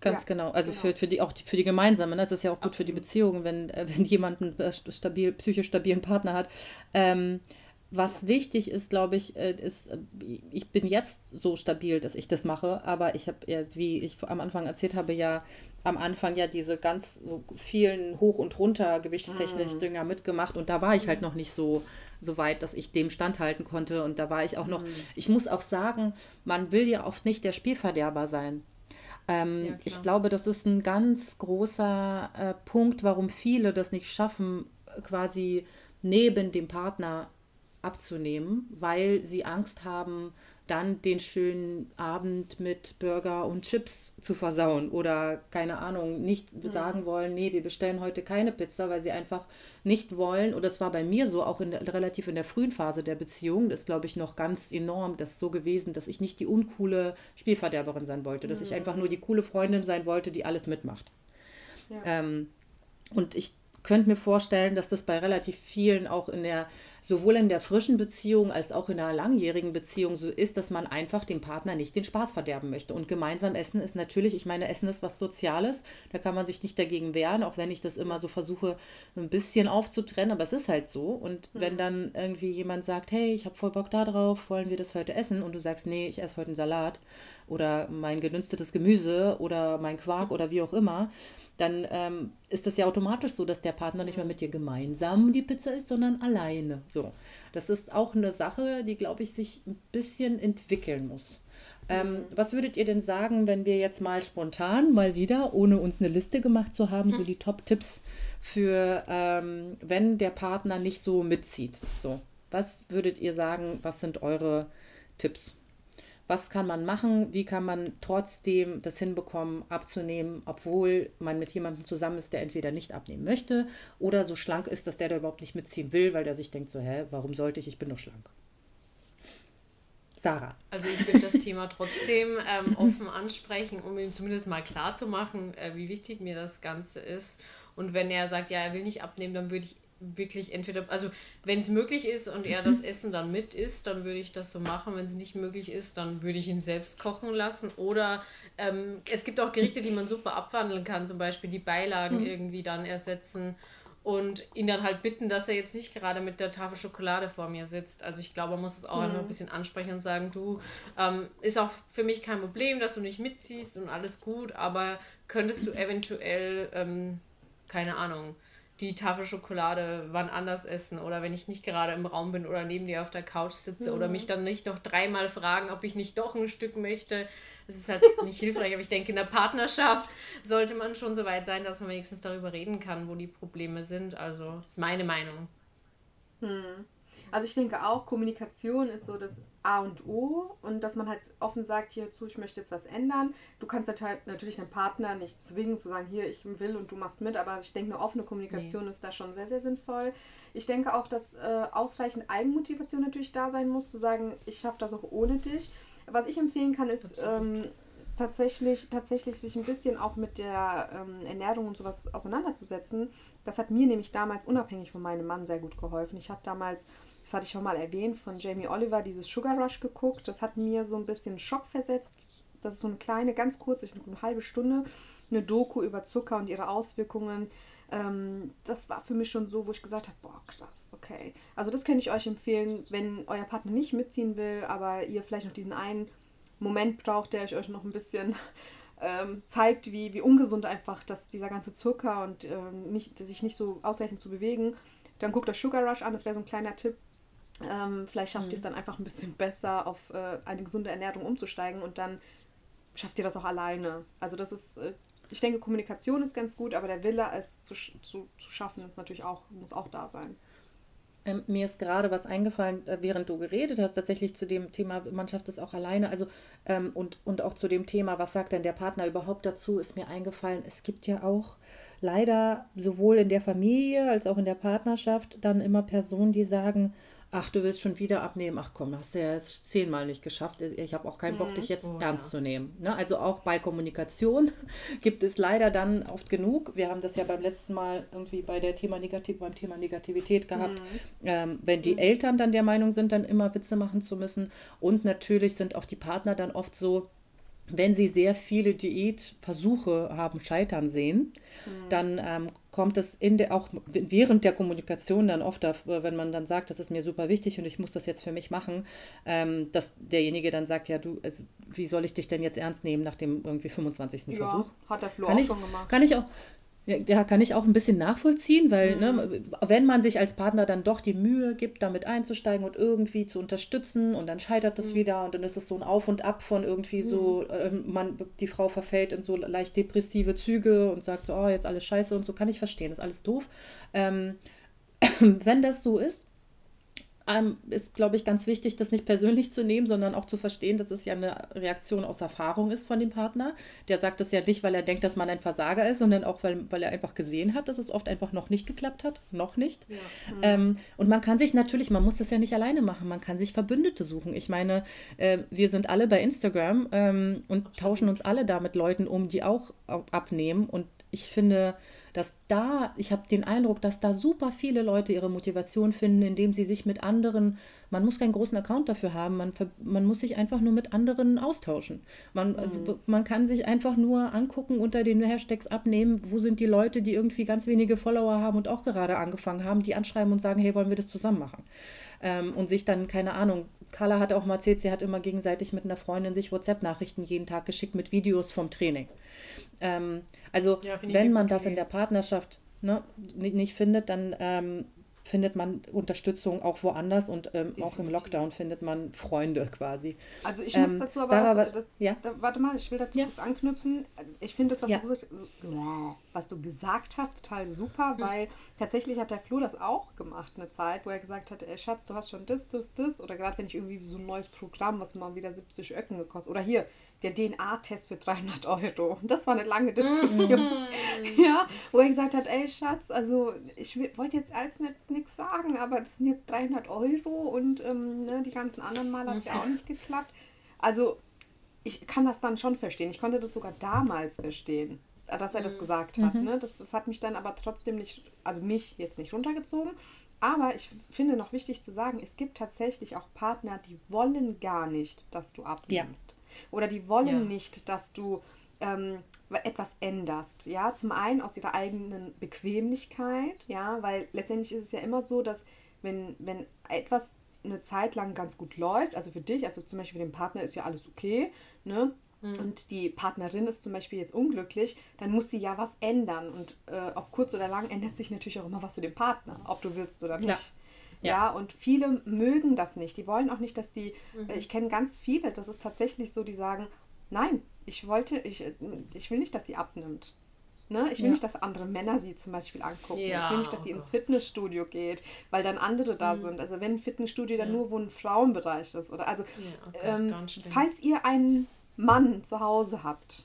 Ganz ja, genau. Also genau. Für, für die auch die, für die gemeinsame. Ne? Das ist ja auch gut Absolut. für die Beziehung, wenn, äh, wenn jemand einen äh, stabil, psychisch stabilen Partner hat. Ähm, was wichtig ist, glaube ich, äh, ist, äh, ich bin jetzt so stabil, dass ich das mache, aber ich habe, wie ich am Anfang erzählt habe, ja am Anfang ja diese ganz vielen Hoch- und Runter gewichtstechnisch mhm. Mitgemacht und da war ich halt noch nicht so, so weit, dass ich dem standhalten konnte und da war ich auch noch, mhm. ich muss auch sagen, man will ja oft nicht der Spielverderber sein. Ähm, ja, ich glaube, das ist ein ganz großer äh, Punkt, warum viele das nicht schaffen, quasi neben dem Partner abzunehmen, weil sie Angst haben, dann den schönen Abend mit Burger und Chips zu versauen oder keine Ahnung, nicht mhm. sagen wollen, nee, wir bestellen heute keine Pizza, weil sie einfach nicht wollen. Und das war bei mir so, auch in, relativ in der frühen Phase der Beziehung, das ist, glaube ich, noch ganz enorm, das so gewesen, dass ich nicht die uncoole Spielverderberin sein wollte, dass mhm. ich einfach nur die coole Freundin sein wollte, die alles mitmacht. Ja. Ähm, und ich könnte mir vorstellen, dass das bei relativ vielen auch in der sowohl in der frischen Beziehung als auch in einer langjährigen Beziehung so ist, dass man einfach dem Partner nicht den Spaß verderben möchte. Und gemeinsam essen ist natürlich, ich meine, Essen ist was Soziales, da kann man sich nicht dagegen wehren, auch wenn ich das immer so versuche, ein bisschen aufzutrennen, aber es ist halt so. Und mhm. wenn dann irgendwie jemand sagt, hey, ich habe voll Bock da drauf, wollen wir das heute essen? Und du sagst, nee, ich esse heute einen Salat oder mein gedünstetes Gemüse oder mein Quark oder wie auch immer, dann ähm, ist das ja automatisch so, dass der Partner nicht mehr mit dir gemeinsam die Pizza isst, sondern alleine. So, das ist auch eine Sache, die, glaube ich, sich ein bisschen entwickeln muss. Ähm, was würdet ihr denn sagen, wenn wir jetzt mal spontan, mal wieder, ohne uns eine Liste gemacht zu haben, so die Top-Tipps für, ähm, wenn der Partner nicht so mitzieht? So, was würdet ihr sagen, was sind eure Tipps? Was kann man machen, wie kann man trotzdem das hinbekommen, abzunehmen, obwohl man mit jemandem zusammen ist, der entweder nicht abnehmen möchte oder so schlank ist, dass der da überhaupt nicht mitziehen will, weil der sich denkt so, hä, warum sollte ich, ich bin doch schlank. Sarah. Also ich würde das Thema trotzdem ähm, offen ansprechen, um ihm zumindest mal klar zu machen, äh, wie wichtig mir das Ganze ist. Und wenn er sagt, ja, er will nicht abnehmen, dann würde ich wirklich entweder, also wenn es möglich ist und er das Essen dann mit isst, dann würde ich das so machen. Wenn es nicht möglich ist, dann würde ich ihn selbst kochen lassen. Oder ähm, es gibt auch Gerichte, die man super abwandeln kann, zum Beispiel die Beilagen mhm. irgendwie dann ersetzen und ihn dann halt bitten, dass er jetzt nicht gerade mit der Tafel Schokolade vor mir sitzt. Also ich glaube, man muss es auch mhm. einfach ein bisschen ansprechen und sagen, du, ähm, ist auch für mich kein Problem, dass du nicht mitziehst und alles gut, aber könntest du eventuell, ähm, keine Ahnung, die Tafel Schokolade wann anders essen oder wenn ich nicht gerade im Raum bin oder neben dir auf der Couch sitze mhm. oder mich dann nicht noch dreimal fragen, ob ich nicht doch ein Stück möchte. Das ist halt nicht hilfreich, aber ich denke, in der Partnerschaft sollte man schon so weit sein, dass man wenigstens darüber reden kann, wo die Probleme sind. Also, das ist meine Meinung. Hm. Also ich denke auch, Kommunikation ist so das A und O und dass man halt offen sagt, hierzu, ich möchte jetzt was ändern. Du kannst halt natürlich deinen Partner nicht zwingen zu sagen, hier, ich will und du machst mit, aber ich denke, eine offene Kommunikation nee. ist da schon sehr, sehr sinnvoll. Ich denke auch, dass äh, ausreichend Eigenmotivation natürlich da sein muss, zu sagen, ich schaffe das auch ohne dich. Was ich empfehlen kann, ist ähm, tatsächlich, tatsächlich sich ein bisschen auch mit der ähm, Ernährung und sowas auseinanderzusetzen. Das hat mir nämlich damals unabhängig von meinem Mann sehr gut geholfen. Ich habe damals das hatte ich schon mal erwähnt, von Jamie Oliver, dieses Sugar Rush geguckt. Das hat mir so ein bisschen Schock versetzt. Das ist so eine kleine, ganz kurze, eine halbe Stunde, eine Doku über Zucker und ihre Auswirkungen. Ähm, das war für mich schon so, wo ich gesagt habe, boah, krass, okay. Also das könnte ich euch empfehlen, wenn euer Partner nicht mitziehen will, aber ihr vielleicht noch diesen einen Moment braucht, der euch noch ein bisschen ähm, zeigt, wie, wie ungesund einfach das, dieser ganze Zucker und ähm, nicht, sich nicht so ausreichend zu bewegen, dann guckt euch Sugar Rush an. Das wäre so ein kleiner Tipp, ähm, vielleicht schafft mhm. ihr es dann einfach ein bisschen besser, auf äh, eine gesunde Ernährung umzusteigen und dann schafft ihr das auch alleine. Also das ist, äh, ich denke, Kommunikation ist ganz gut, aber der Wille, es zu, zu, zu schaffen, ist natürlich auch, muss auch da sein. Ähm, mir ist gerade was eingefallen, äh, während du geredet hast, tatsächlich zu dem Thema, man schafft es auch alleine. Also, ähm, und, und auch zu dem Thema, was sagt denn der Partner überhaupt dazu, ist mir eingefallen, es gibt ja auch leider sowohl in der Familie als auch in der Partnerschaft dann immer Personen, die sagen, ach, du willst schon wieder abnehmen, ach komm, hast du ja jetzt zehnmal nicht geschafft, ich habe auch keinen Bock, dich jetzt oh, ernst ja. zu nehmen. Ne? Also auch bei Kommunikation gibt es leider dann oft genug, wir haben das ja beim letzten Mal irgendwie bei der Thema Negativ, beim Thema Negativität gehabt, mhm. ähm, wenn die mhm. Eltern dann der Meinung sind, dann immer Witze machen zu müssen und natürlich sind auch die Partner dann oft so, wenn sie sehr viele Diätversuche haben scheitern sehen, mhm. dann ähm, kommt es in der, auch während der Kommunikation dann oft, wenn man dann sagt, das ist mir super wichtig und ich muss das jetzt für mich machen, ähm, dass derjenige dann sagt, ja, du, es, wie soll ich dich denn jetzt ernst nehmen nach dem irgendwie 25. Ja, Versuch? hat der Flo kann auch ich, schon gemacht. Kann ich auch, ja, kann ich auch ein bisschen nachvollziehen, weil ne, mhm. ne, wenn man sich als Partner dann doch die Mühe gibt, damit einzusteigen und irgendwie zu unterstützen und dann scheitert das mhm. wieder und dann ist es so ein Auf und Ab von irgendwie mhm. so, äh, man, die Frau verfällt in so leicht depressive Züge und sagt so, oh, jetzt alles scheiße und so, kann ich verstehen, ist alles doof. Ähm, wenn das so ist, ähm, ist, glaube ich, ganz wichtig, das nicht persönlich zu nehmen, sondern auch zu verstehen, dass es ja eine Reaktion aus Erfahrung ist von dem Partner. Der sagt es ja nicht, weil er denkt, dass man ein Versager ist, sondern auch, weil, weil er einfach gesehen hat, dass es oft einfach noch nicht geklappt hat. Noch nicht. Ja. Mhm. Ähm, und man kann sich natürlich, man muss das ja nicht alleine machen, man kann sich Verbündete suchen. Ich meine, äh, wir sind alle bei Instagram ähm, und tauschen uns alle da mit Leuten um, die auch abnehmen. Und ich finde, dass da, ich habe den Eindruck, dass da super viele Leute ihre Motivation finden, indem sie sich mit anderen, man muss keinen großen Account dafür haben, man, man muss sich einfach nur mit anderen austauschen. Man, mhm. man kann sich einfach nur angucken unter den Hashtags abnehmen, wo sind die Leute, die irgendwie ganz wenige Follower haben und auch gerade angefangen haben, die anschreiben und sagen, hey, wollen wir das zusammen machen? Ähm, und sich dann, keine Ahnung, Carla hat auch mal erzählt, sie hat immer gegenseitig mit einer Freundin sich WhatsApp-Nachrichten jeden Tag geschickt mit Videos vom Training. Ähm, also ja, wenn man das in der Partnerschaft ne, nicht findet, dann ähm, findet man Unterstützung auch woanders und ähm, auch im Lockdown findet man Freunde quasi. Also ich muss ähm, dazu aber, Sarah, das, ja? da, warte mal, ich will dazu ja. kurz anknüpfen. Ich finde das, was, ja. du, was du gesagt hast, total super, hm. weil tatsächlich hat der Flo das auch gemacht eine Zeit, wo er gesagt hat, ey Schatz, du hast schon das, das, das oder gerade wenn ich irgendwie so ein neues Programm, was mal wieder 70 Öcken gekostet oder hier, der DNA-Test für 300 Euro. Das war eine lange Diskussion. Mhm. ja, wo er gesagt hat, ey Schatz, also ich wollte jetzt als nichts sagen, aber das sind jetzt 300 Euro und ähm, ne, die ganzen anderen Mal hat es ja auch nicht geklappt. Also ich kann das dann schon verstehen. Ich konnte das sogar damals verstehen, dass er das mhm. gesagt hat. Mhm. Ne? Das, das hat mich dann aber trotzdem nicht, also mich jetzt nicht runtergezogen. Aber ich finde noch wichtig zu sagen, es gibt tatsächlich auch Partner, die wollen gar nicht, dass du abnimmst. Ja. Oder die wollen ja. nicht, dass du ähm, etwas änderst. Ja, zum einen aus ihrer eigenen Bequemlichkeit, ja, weil letztendlich ist es ja immer so, dass wenn, wenn etwas eine Zeit lang ganz gut läuft, also für dich, also zum Beispiel für den Partner ist ja alles okay, ne? Mhm. Und die Partnerin ist zum Beispiel jetzt unglücklich, dann muss sie ja was ändern. Und äh, auf kurz oder lang ändert sich natürlich auch immer was zu dem Partner, ob du willst oder nicht. Ja. Ja. und viele mögen das nicht. Die wollen auch nicht, dass die, mhm. ich kenne ganz viele, das ist tatsächlich so, die sagen, nein, ich wollte, ich, ich will nicht, dass sie abnimmt. Ne? Ich will ja. nicht, dass andere Männer sie zum Beispiel angucken. Ja, ich will nicht, dass sie oh ins Fitnessstudio geht, weil dann andere da mhm. sind. Also wenn ein Fitnessstudio dann nur, wo ein Frauenbereich ist. Oder also, oh Gott, ähm, falls ihr einen Mann zu Hause habt,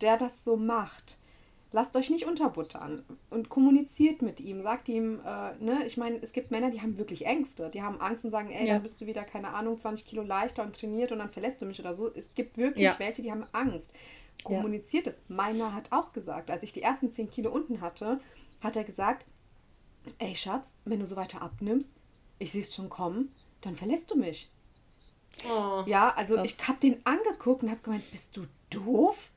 der das so macht, lasst euch nicht unterbuttern und kommuniziert mit ihm. Sagt ihm, äh, ne, ich meine, es gibt Männer, die haben wirklich Ängste. Die haben Angst und sagen, ey, ja. dann bist du wieder, keine Ahnung, 20 Kilo leichter und trainiert und dann verlässt du mich oder so. Es gibt wirklich ja. welche, die haben Angst. Kommuniziert ja. es. Meiner hat auch gesagt, als ich die ersten 10 Kilo unten hatte, hat er gesagt, ey Schatz, wenn du so weiter abnimmst, ich sehe es schon kommen, dann verlässt du mich. Oh, ja, also krass. ich habe den angeguckt und habe gemeint, bist du doof?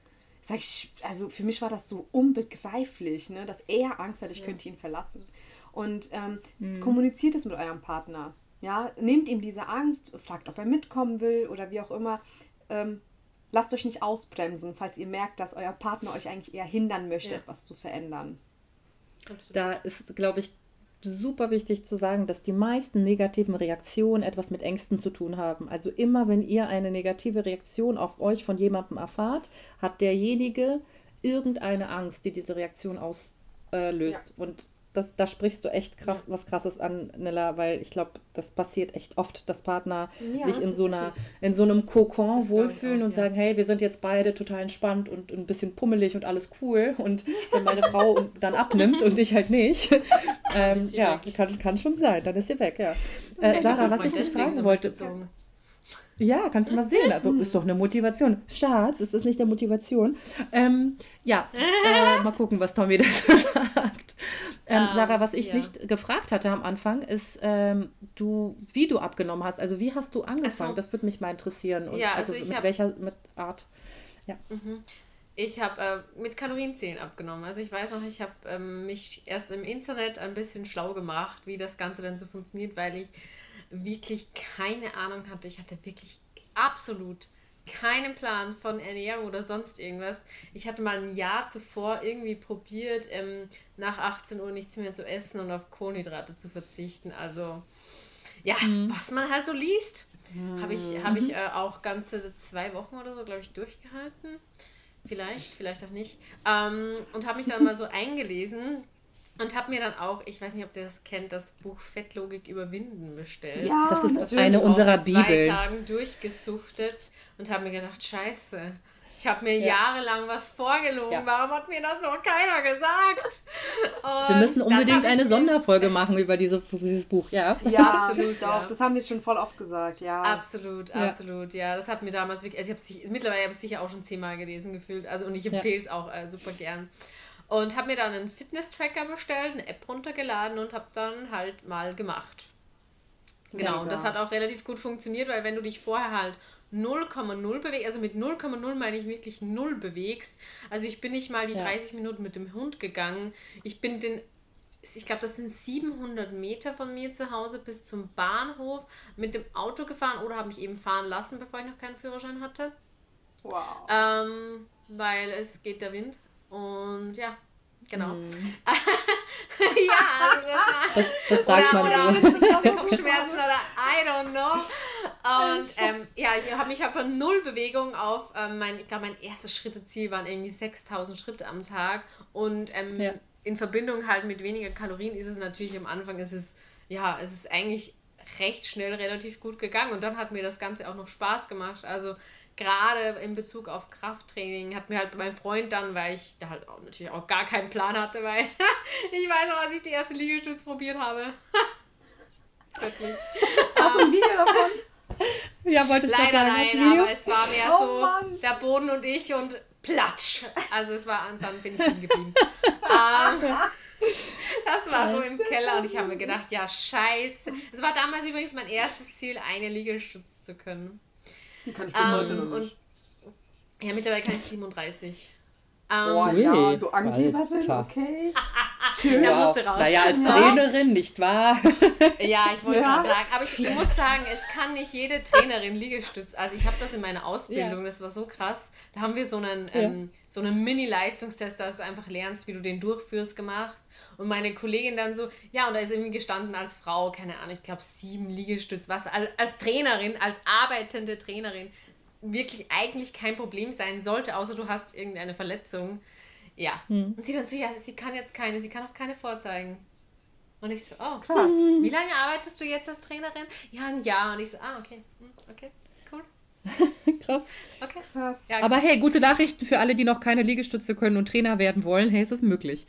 Sag ich, also für mich war das so unbegreiflich, ne, dass er Angst hat, ich ja. könnte ihn verlassen. Und ähm, mhm. kommuniziert es mit eurem Partner. Ja, nehmt ihm diese Angst, fragt, ob er mitkommen will oder wie auch immer. Ähm, lasst euch nicht ausbremsen, falls ihr merkt, dass euer Partner euch eigentlich eher hindern möchte, ja. etwas zu verändern. Da ist, glaube ich, super wichtig zu sagen, dass die meisten negativen Reaktionen etwas mit Ängsten zu tun haben. Also immer, wenn ihr eine negative Reaktion auf euch von jemandem erfahrt, hat derjenige irgendeine Angst, die diese Reaktion auslöst. Ja. Und das, da sprichst du echt krass, ja. was krasses an, Nella, weil ich glaube, das passiert echt oft, dass Partner ja, sich in so einer, in so einem Kokon das wohlfühlen auch, und ja. sagen, hey, wir sind jetzt beide total entspannt und ein bisschen pummelig und alles cool. Und wenn meine Frau dann abnimmt und ich halt nicht, ähm, ja, kann, kann schon sein, dann ist sie weg, ja. Äh, Sarah, was ich dich fragen so wollte. Ja, kannst du mal sehen. Aber ist doch eine Motivation. Schatz, ist das nicht der Motivation? Ähm, ja, äh, mal gucken, was Tommy dazu sagt. Ähm, um, Sarah, was ich ja. nicht gefragt hatte am Anfang, ist, ähm, du, wie du abgenommen hast. Also wie hast du angefangen? So. Das würde mich mal interessieren. Und ja, also, also mit hab, welcher mit Art? Ja. Mhm. Ich habe äh, mit Kalorienzählen abgenommen. Also ich weiß noch, ich habe ähm, mich erst im Internet ein bisschen schlau gemacht, wie das Ganze denn so funktioniert, weil ich wirklich keine Ahnung hatte. Ich hatte wirklich absolut keinen Plan von Ernährung oder sonst irgendwas. Ich hatte mal ein Jahr zuvor irgendwie probiert, ähm, nach 18 Uhr nichts mehr zu essen und auf Kohlenhydrate zu verzichten. Also ja, mhm. was man halt so liest, mhm. habe ich, hab ich äh, auch ganze zwei Wochen oder so, glaube ich, durchgehalten. Vielleicht, vielleicht auch nicht. Ähm, und habe mich dann mal so eingelesen und habe mir dann auch, ich weiß nicht, ob ihr das kennt, das Buch Fettlogik überwinden bestellt. Ja, das ist das eine unserer Bibeln. zwei Tagen durchgesuchtet und habe mir gedacht, scheiße, ich habe mir ja. jahrelang was vorgelogen. Ja. Warum hat mir das noch keiner gesagt? Und wir müssen unbedingt eine Sonderfolge machen über diese, dieses Buch, ja. Ja, absolut, doch. Ja. Das haben wir schon voll oft gesagt, ja. Absolut, absolut, ja. Das hat mir damals wirklich, also ich habe mittlerweile habe ich es sicher auch schon zehnmal gelesen gefühlt. Also und ich empfehle es auch äh, super gern. Und habe mir dann einen Fitness-Tracker bestellt, eine App runtergeladen und habe dann halt mal gemacht. Genau, und das hat auch relativ gut funktioniert, weil wenn du dich vorher halt 0,0 bewegst, also mit 0,0 meine ich wirklich 0 bewegst. Also ich bin nicht mal die ja. 30 Minuten mit dem Hund gegangen. Ich bin den, ich glaube, das sind 700 Meter von mir zu Hause bis zum Bahnhof mit dem Auto gefahren oder habe mich eben fahren lassen, bevor ich noch keinen Führerschein hatte. Wow. Ähm, weil es geht der Wind. Und ja, genau. Hm. ja, das, das, sagt oder, man oder, so. Oder Kopfschmerzen oder I don't know. Und ähm, ja, ich habe mich halt von null Bewegung auf ähm, mein, ich glaube, mein erstes Schritteziel waren irgendwie 6000 Schritte am Tag. Und ähm, ja. in Verbindung halt mit weniger Kalorien ist es natürlich am Anfang, ist es, ja, es ist eigentlich recht schnell relativ gut gegangen. Und dann hat mir das Ganze auch noch Spaß gemacht. Also gerade in Bezug auf Krafttraining hat mir halt mein Freund dann, weil ich da halt auch natürlich auch gar keinen Plan hatte, weil ich weiß noch, als ich die erste Liegestütz probiert habe. Hast du ein Video davon? Ja, wollte ich Leider sagen, nein, aber es war mehr oh, so Mann. der Boden und ich und platsch. Also es war, und dann bin ich hingeblieben. ähm, das war so im Keller und ich habe mir gedacht, ja, scheiße. Es war damals übrigens mein erstes Ziel, eine Liegestütz zu können. Die kann ich bis ähm, heute noch nicht. ja, mittlerweile kann ich 37. Oh um, ja, du Angeberin, okay. Schön. Da musst du raus. Naja, als Trainerin, nicht wahr? ja, ich wollte ja. gerade sagen. Aber ich, ich, muss sagen, es kann nicht jede Trainerin Liegestütz. Also ich habe das in meiner Ausbildung, ja. das war so krass. Da haben wir so einen, ja. ähm, so einen Mini-Leistungstest, dass du einfach lernst, wie du den durchführst, gemacht. Und meine Kollegin dann so, ja, und da ist irgendwie gestanden als Frau, keine Ahnung, ich glaube sieben Liegestütz, was als Trainerin, als arbeitende Trainerin wirklich eigentlich kein Problem sein sollte, außer du hast irgendeine Verletzung. Ja. Hm. Und sie dann so, ja, sie kann jetzt keine, sie kann auch keine vorzeigen. Und ich so, oh, krass. Wie lange arbeitest du jetzt als Trainerin? Ja, ein Jahr. Und ich so, ah, okay, hm, okay, cool. Krass. Okay. Krass. Ja, Aber hey, gute Nachrichten für alle, die noch keine Liegestütze können und Trainer werden wollen. Hey, ist das möglich?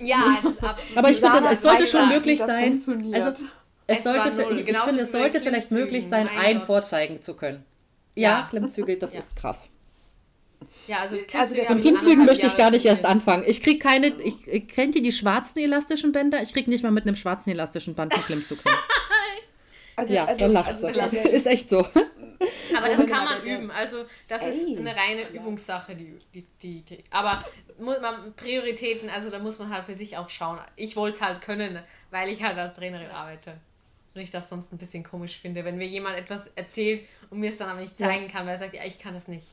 Ja, es ist absolut. Aber ich finde, es sollte schon möglich sein. Also, es, es sollte, ich, ich finde, es sollte vielleicht möglich sein, ein vorzeigen zu können. Ja, ja. Klimmzüge, das ja. ist krass. Ja, also, also von Klimmzügen möchte ich gar nicht erst anfangen. Ich kriege keine, ich, ich kennt ihr die schwarzen elastischen Bänder? Ich kriege nicht mal mit einem schwarzen elastischen Band einen Klimmzug hin. also, ja, also, dann lacht also, sie. ist echt so. Aber das kann man üben. Also das Ey. ist eine reine Übungssache, die, die, die, aber muss man Prioritäten, also da muss man halt für sich auch schauen. Ich wollte es halt können, weil ich halt als Trainerin arbeite. Und ich das sonst ein bisschen komisch finde, wenn mir jemand etwas erzählt und mir es dann aber nicht zeigen ja. kann, weil er sagt, ja, ich kann das nicht.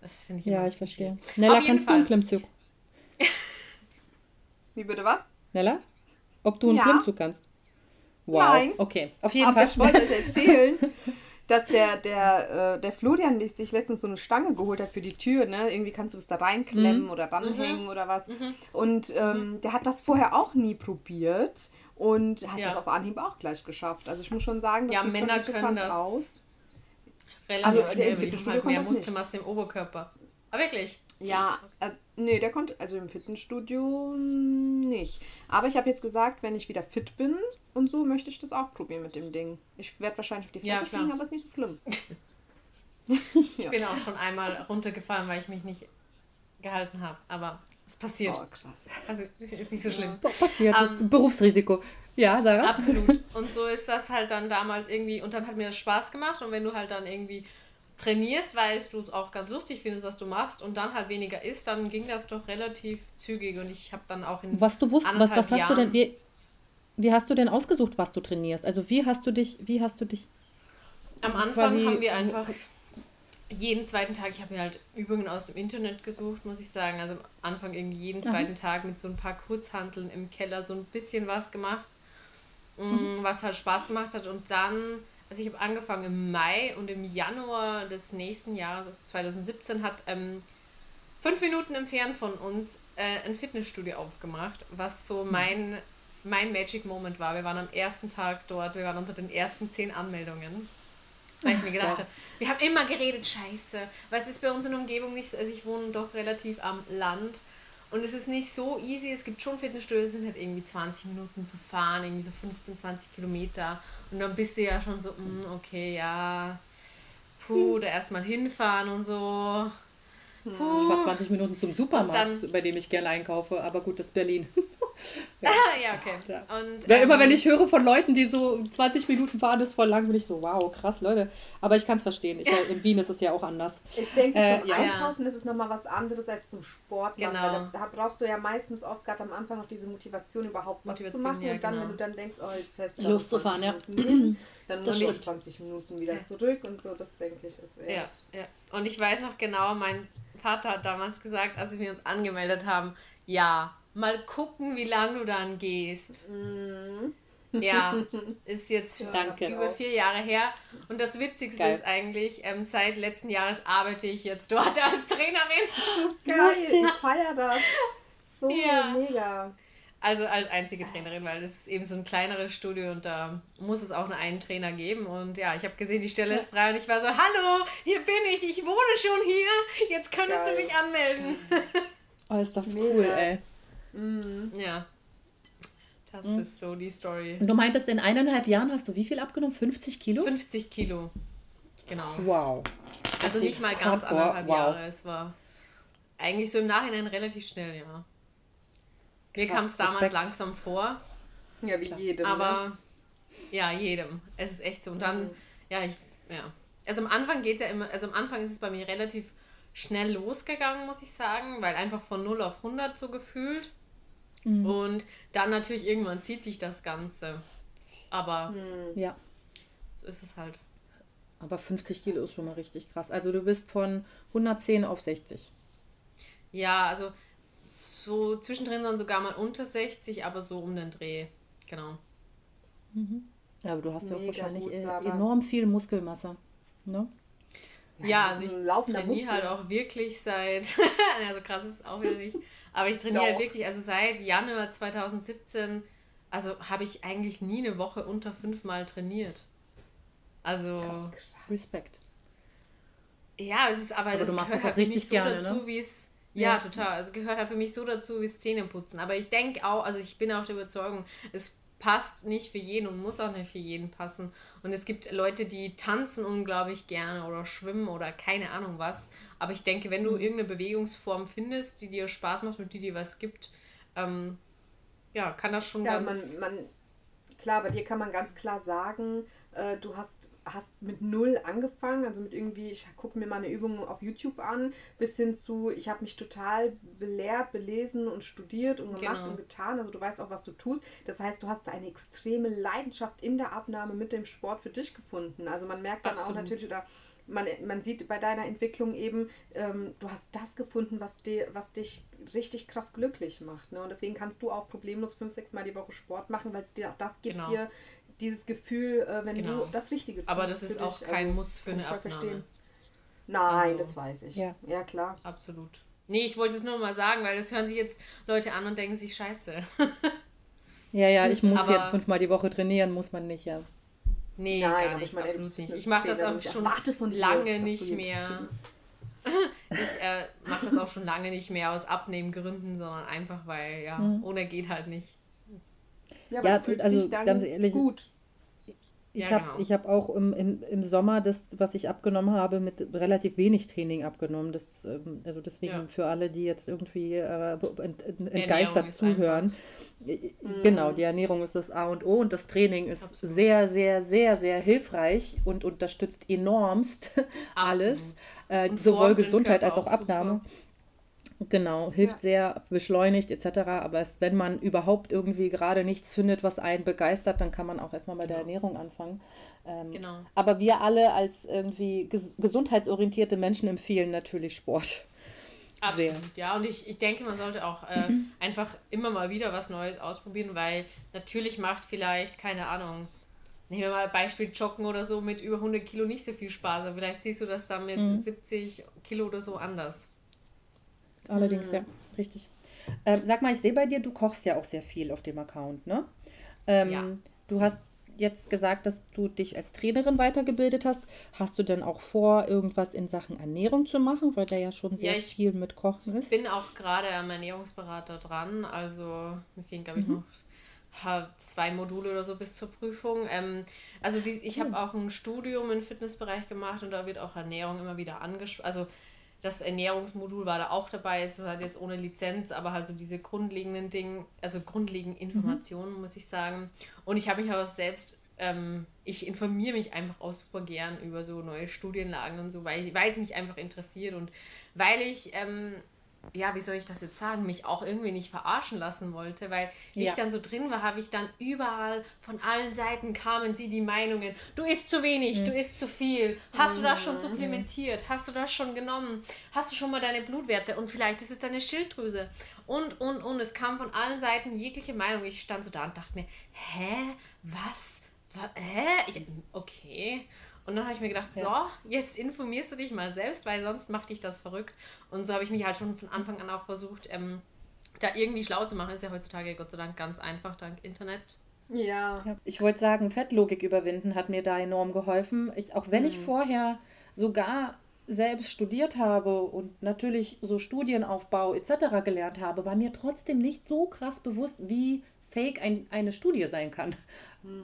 Das finde ich Ja, ich verstehe. Nella, Auf kannst du einen Klimmzug? Wie bitte was? Nella? Ob du einen ja. Klimmzug kannst? Wow. Nein. Okay, auf jeden aber Fall. ich wollte euch erzählen, dass der, der, äh, der Florian sich letztens so eine Stange geholt hat für die Tür, ne? Irgendwie kannst du das da reinklemmen mhm. oder ranhängen mhm. oder was. Mhm. Und ähm, der hat das vorher auch nie probiert und hat ja. das auf Anhieb auch gleich geschafft. Also ich muss schon sagen, das ja, sieht Männer schon können das aus. Relativ also schnell, im Fitnessstudio halt mehr Muskelmasse im Oberkörper. Aber wirklich? Ja, also, nee, der konnte, also im Fitnessstudio nicht. Aber ich habe jetzt gesagt, wenn ich wieder fit bin und so, möchte ich das auch probieren mit dem Ding. Ich werde wahrscheinlich auf die Fresse ja, fliegen, aber ist nicht so schlimm. ich bin auch schon einmal runtergefallen, weil ich mich nicht gehalten habe. Aber es passiert. Oh, krass. Also ist nicht so schlimm. Ja. Passiert. Um, ähm, Berufsrisiko. Ja, Sarah? Absolut. Und so ist das halt dann damals irgendwie, und dann hat mir das Spaß gemacht. Und wenn du halt dann irgendwie trainierst, weil du es auch ganz lustig findest, was du machst und dann halt weniger isst, dann ging das doch relativ zügig und ich habe dann auch in Was du wusstest, was, was hast Jahren du denn, wie, wie hast du denn ausgesucht, was du trainierst? Also wie hast du dich, wie hast du dich Am Anfang haben wir einfach jeden zweiten Tag, ich habe mir halt Übungen aus dem Internet gesucht, muss ich sagen. Also am Anfang irgendwie jeden zweiten Aha. Tag mit so ein paar Kurzhanteln im Keller so ein bisschen was gemacht, mm, mhm. was halt Spaß gemacht hat und dann also ich habe angefangen im Mai und im Januar des nächsten Jahres, also 2017, hat ähm, fünf Minuten entfernt von uns äh, ein Fitnessstudio aufgemacht, was so hm. mein, mein Magic Moment war. Wir waren am ersten Tag dort, wir waren unter den ersten zehn Anmeldungen. Weil ich mir gedacht habe, wir haben immer geredet, scheiße, weil es ist bei uns in der Umgebung nicht so, also ich wohne doch relativ am Land und es ist nicht so easy. Es gibt schon Fitnessstudios, sind halt irgendwie 20 Minuten zu fahren, irgendwie so 15, 20 Kilometer. Und dann bist du ja schon so, mm, okay, ja, puh, da erstmal hinfahren und so. Puh. Ich war 20 Minuten zum Supermarkt, dann, bei dem ich gerne einkaufe, aber gut, das ist Berlin. ja. ja, okay. Ja. Und, ja, ähm, immer wenn ich höre von Leuten, die so 20 Minuten fahren, ist voll lang, bin ich so, wow, krass, Leute. Aber ich kann es verstehen. Ich, in Wien ist es ja auch anders. Ich denke, äh, zum ja. Einkaufen ist es nochmal was anderes als zum Sport. Genau. Da, da, brauchst du ja meistens oft gerade am Anfang noch diese Motivation, überhaupt was Motivation, zu machen. Ja, und dann, genau. wenn du dann denkst, oh, jetzt fährst du Lust zu fahren, ja. Dann musst du 20 Minuten wieder zurück und so, das denke ich ist ja, ja. Und ich weiß noch genau, mein Vater hat damals gesagt, als wir uns angemeldet haben, ja, mal gucken, wie lange du dann gehst. Mhm. Ja, ist jetzt Danke. über vier Jahre her. Und das Witzigste Geil. ist eigentlich, ähm, seit letzten Jahres arbeite ich jetzt dort als Trainerin. Geil, ich feier das. So ja. mega. Also als einzige Trainerin, weil das ist eben so ein kleineres Studio und da muss es auch nur einen Trainer geben. Und ja, ich habe gesehen, die Stelle ist frei und ich war so, hallo, hier bin ich, ich wohne schon hier, jetzt könntest Geil. du mich anmelden. Oh, ist das Mega. cool, ey. Mhm. Ja. Das mhm. ist so die Story. Und du meintest, in eineinhalb Jahren hast du wie viel abgenommen? 50 Kilo? 50 Kilo. Genau. Wow. Also okay. nicht mal ganz Hardcore. anderthalb wow. Jahre. Es war eigentlich so im Nachhinein relativ schnell, ja. Mir kam es damals langsam vor. Ja, wie jedem. Aber ne? ja, jedem. Es ist echt so. Und dann, mhm. ja, ich, ja. Also am Anfang geht es ja immer, also am Anfang ist es bei mir relativ schnell losgegangen, muss ich sagen, weil einfach von 0 auf 100 so gefühlt. Mhm. Und dann natürlich irgendwann zieht sich das Ganze. Aber mhm. ja. so ist es halt. Aber 50 Kilo ist schon mal richtig krass. Also du bist von 110 auf 60. Ja, also so zwischendrin dann sogar mal unter 60, aber so um den Dreh. Genau. Mhm. Ja, aber du hast Mega ja auch wahrscheinlich gut, enorm viel Muskelmasse. Ne? Ja, also ich trainiere halt auch wirklich seit, also krass ist es auch wieder nicht, aber ich trainiere halt wirklich, also seit Januar 2017, also habe ich eigentlich nie eine Woche unter fünfmal trainiert. Also. Krass, krass. Respekt. Ja, es ist aber, aber das gehört das halt richtig so gerne, dazu, ne? wie es. Ja, ja, total. Also gehört halt für mich so dazu wie Zähneputzen. Aber ich denke auch, also ich bin auch der Überzeugung, es passt nicht für jeden und muss auch nicht für jeden passen. Und es gibt Leute, die tanzen unglaublich gerne oder schwimmen oder keine Ahnung was. Aber ich denke, wenn du mhm. irgendeine Bewegungsform findest, die dir Spaß macht und die dir was gibt, ähm, ja, kann das schon ja, ganz... Man, man, klar, bei dir kann man ganz klar sagen, äh, du hast, hast mit null angefangen, also mit irgendwie, ich gucke mir mal eine Übung auf YouTube an, bis hin zu, ich habe mich total belehrt, belesen und studiert und gemacht genau. und getan. Also du weißt auch, was du tust. Das heißt, du hast eine extreme Leidenschaft in der Abnahme mit dem Sport für dich gefunden. Also man merkt dann Absolut. auch natürlich, oder man, man sieht bei deiner Entwicklung eben, ähm, du hast das gefunden, was, dir, was dich richtig krass glücklich macht. Ne? Und deswegen kannst du auch problemlos fünf, sechs Mal die Woche Sport machen, weil dir, das gibt genau. dir dieses Gefühl, äh, wenn genau. du das Richtige tust. Aber das ist auch dich, kein also, Muss für eine Abnahme. Verstehen. Nein, also, das weiß ich. Ja. ja, klar. Absolut. Nee, ich wollte es nur mal sagen, weil das hören sich jetzt Leute an und denken sich, scheiße. ja, ja, ich muss Aber jetzt fünfmal die Woche trainieren, muss man nicht, ja. Nee, Nein, gar nicht, absolut nicht. Ich mache das auch schon lange dir, nicht mehr. ich äh, mache das auch schon lange nicht mehr aus Abnehmgründen, sondern einfach, weil, ja, mhm. ohne geht halt nicht. Ja, ja, also ganz ehrlich, gut. Ich ja, habe genau. hab auch im, im, im Sommer das, was ich abgenommen habe, mit relativ wenig Training abgenommen. Das, ähm, also deswegen ja. für alle, die jetzt irgendwie äh, entgeistert zuhören. Mhm. Genau, die Ernährung ist das A und O und das Training ist Absolut. sehr, sehr, sehr, sehr hilfreich und unterstützt enormst alles. Äh, sowohl Gesundheit als auch Abnahme. Super. Genau, hilft ja. sehr, beschleunigt etc. Aber es, wenn man überhaupt irgendwie gerade nichts findet, was einen begeistert, dann kann man auch erstmal bei genau. der Ernährung anfangen. Ähm, genau. Aber wir alle als irgendwie ges gesundheitsorientierte Menschen empfehlen natürlich Sport. Absolut, sehr. ja. Und ich, ich denke, man sollte auch äh, mhm. einfach immer mal wieder was Neues ausprobieren, weil natürlich macht vielleicht, keine Ahnung, nehmen wir mal Beispiel Joggen oder so mit über 100 Kilo nicht so viel Spaß, aber vielleicht siehst du das dann mit mhm. 70 Kilo oder so anders. Allerdings, mhm. ja, richtig. Ähm, sag mal, ich sehe bei dir, du kochst ja auch sehr viel auf dem Account, ne? Ähm, ja. Du hast jetzt gesagt, dass du dich als Trainerin weitergebildet hast. Hast du denn auch vor, irgendwas in Sachen Ernährung zu machen, weil da ja schon sehr ja, viel mit Kochen ist? Ich bin auch gerade am Ernährungsberater dran. Also mir fehlen, glaube ich, mhm. noch zwei Module oder so bis zur Prüfung. Ähm, also die, ich habe auch ein Studium im Fitnessbereich gemacht und da wird auch Ernährung immer wieder angesprochen. Also das Ernährungsmodul war da auch dabei. Es ist halt jetzt ohne Lizenz, aber halt so diese grundlegenden Dinge, also grundlegenden mhm. Informationen, mhm. muss ich sagen. Und ich habe mich aber selbst, ähm, ich informiere mich einfach auch super gern über so neue Studienlagen und so, weil, weil es mich einfach interessiert und weil ich ähm, ja, wie soll ich das jetzt sagen, mich auch irgendwie nicht verarschen lassen wollte, weil wie ja. ich dann so drin war, habe ich dann überall von allen Seiten kamen sie die Meinungen, du isst zu wenig, mhm. du isst zu viel, hast mhm. du das schon mhm. supplementiert, hast du das schon genommen, hast du schon mal deine Blutwerte und vielleicht ist es deine Schilddrüse und, und, und, es kam von allen Seiten jegliche Meinung. Ich stand so da und dachte mir, hä, was, hä, ich, okay, und dann habe ich mir gedacht, ja. so, jetzt informierst du dich mal selbst, weil sonst macht dich das verrückt. Und so habe ich mich halt schon von Anfang an auch versucht, ähm, da irgendwie schlau zu machen. Ist ja heutzutage Gott sei Dank ganz einfach, dank Internet. Ja. ich wollte sagen, Fettlogik überwinden hat mir da enorm geholfen. Ich, auch wenn mhm. ich vorher sogar selbst studiert habe und natürlich so Studienaufbau etc. gelernt habe, war mir trotzdem nicht so krass bewusst, wie fake ein, eine Studie sein kann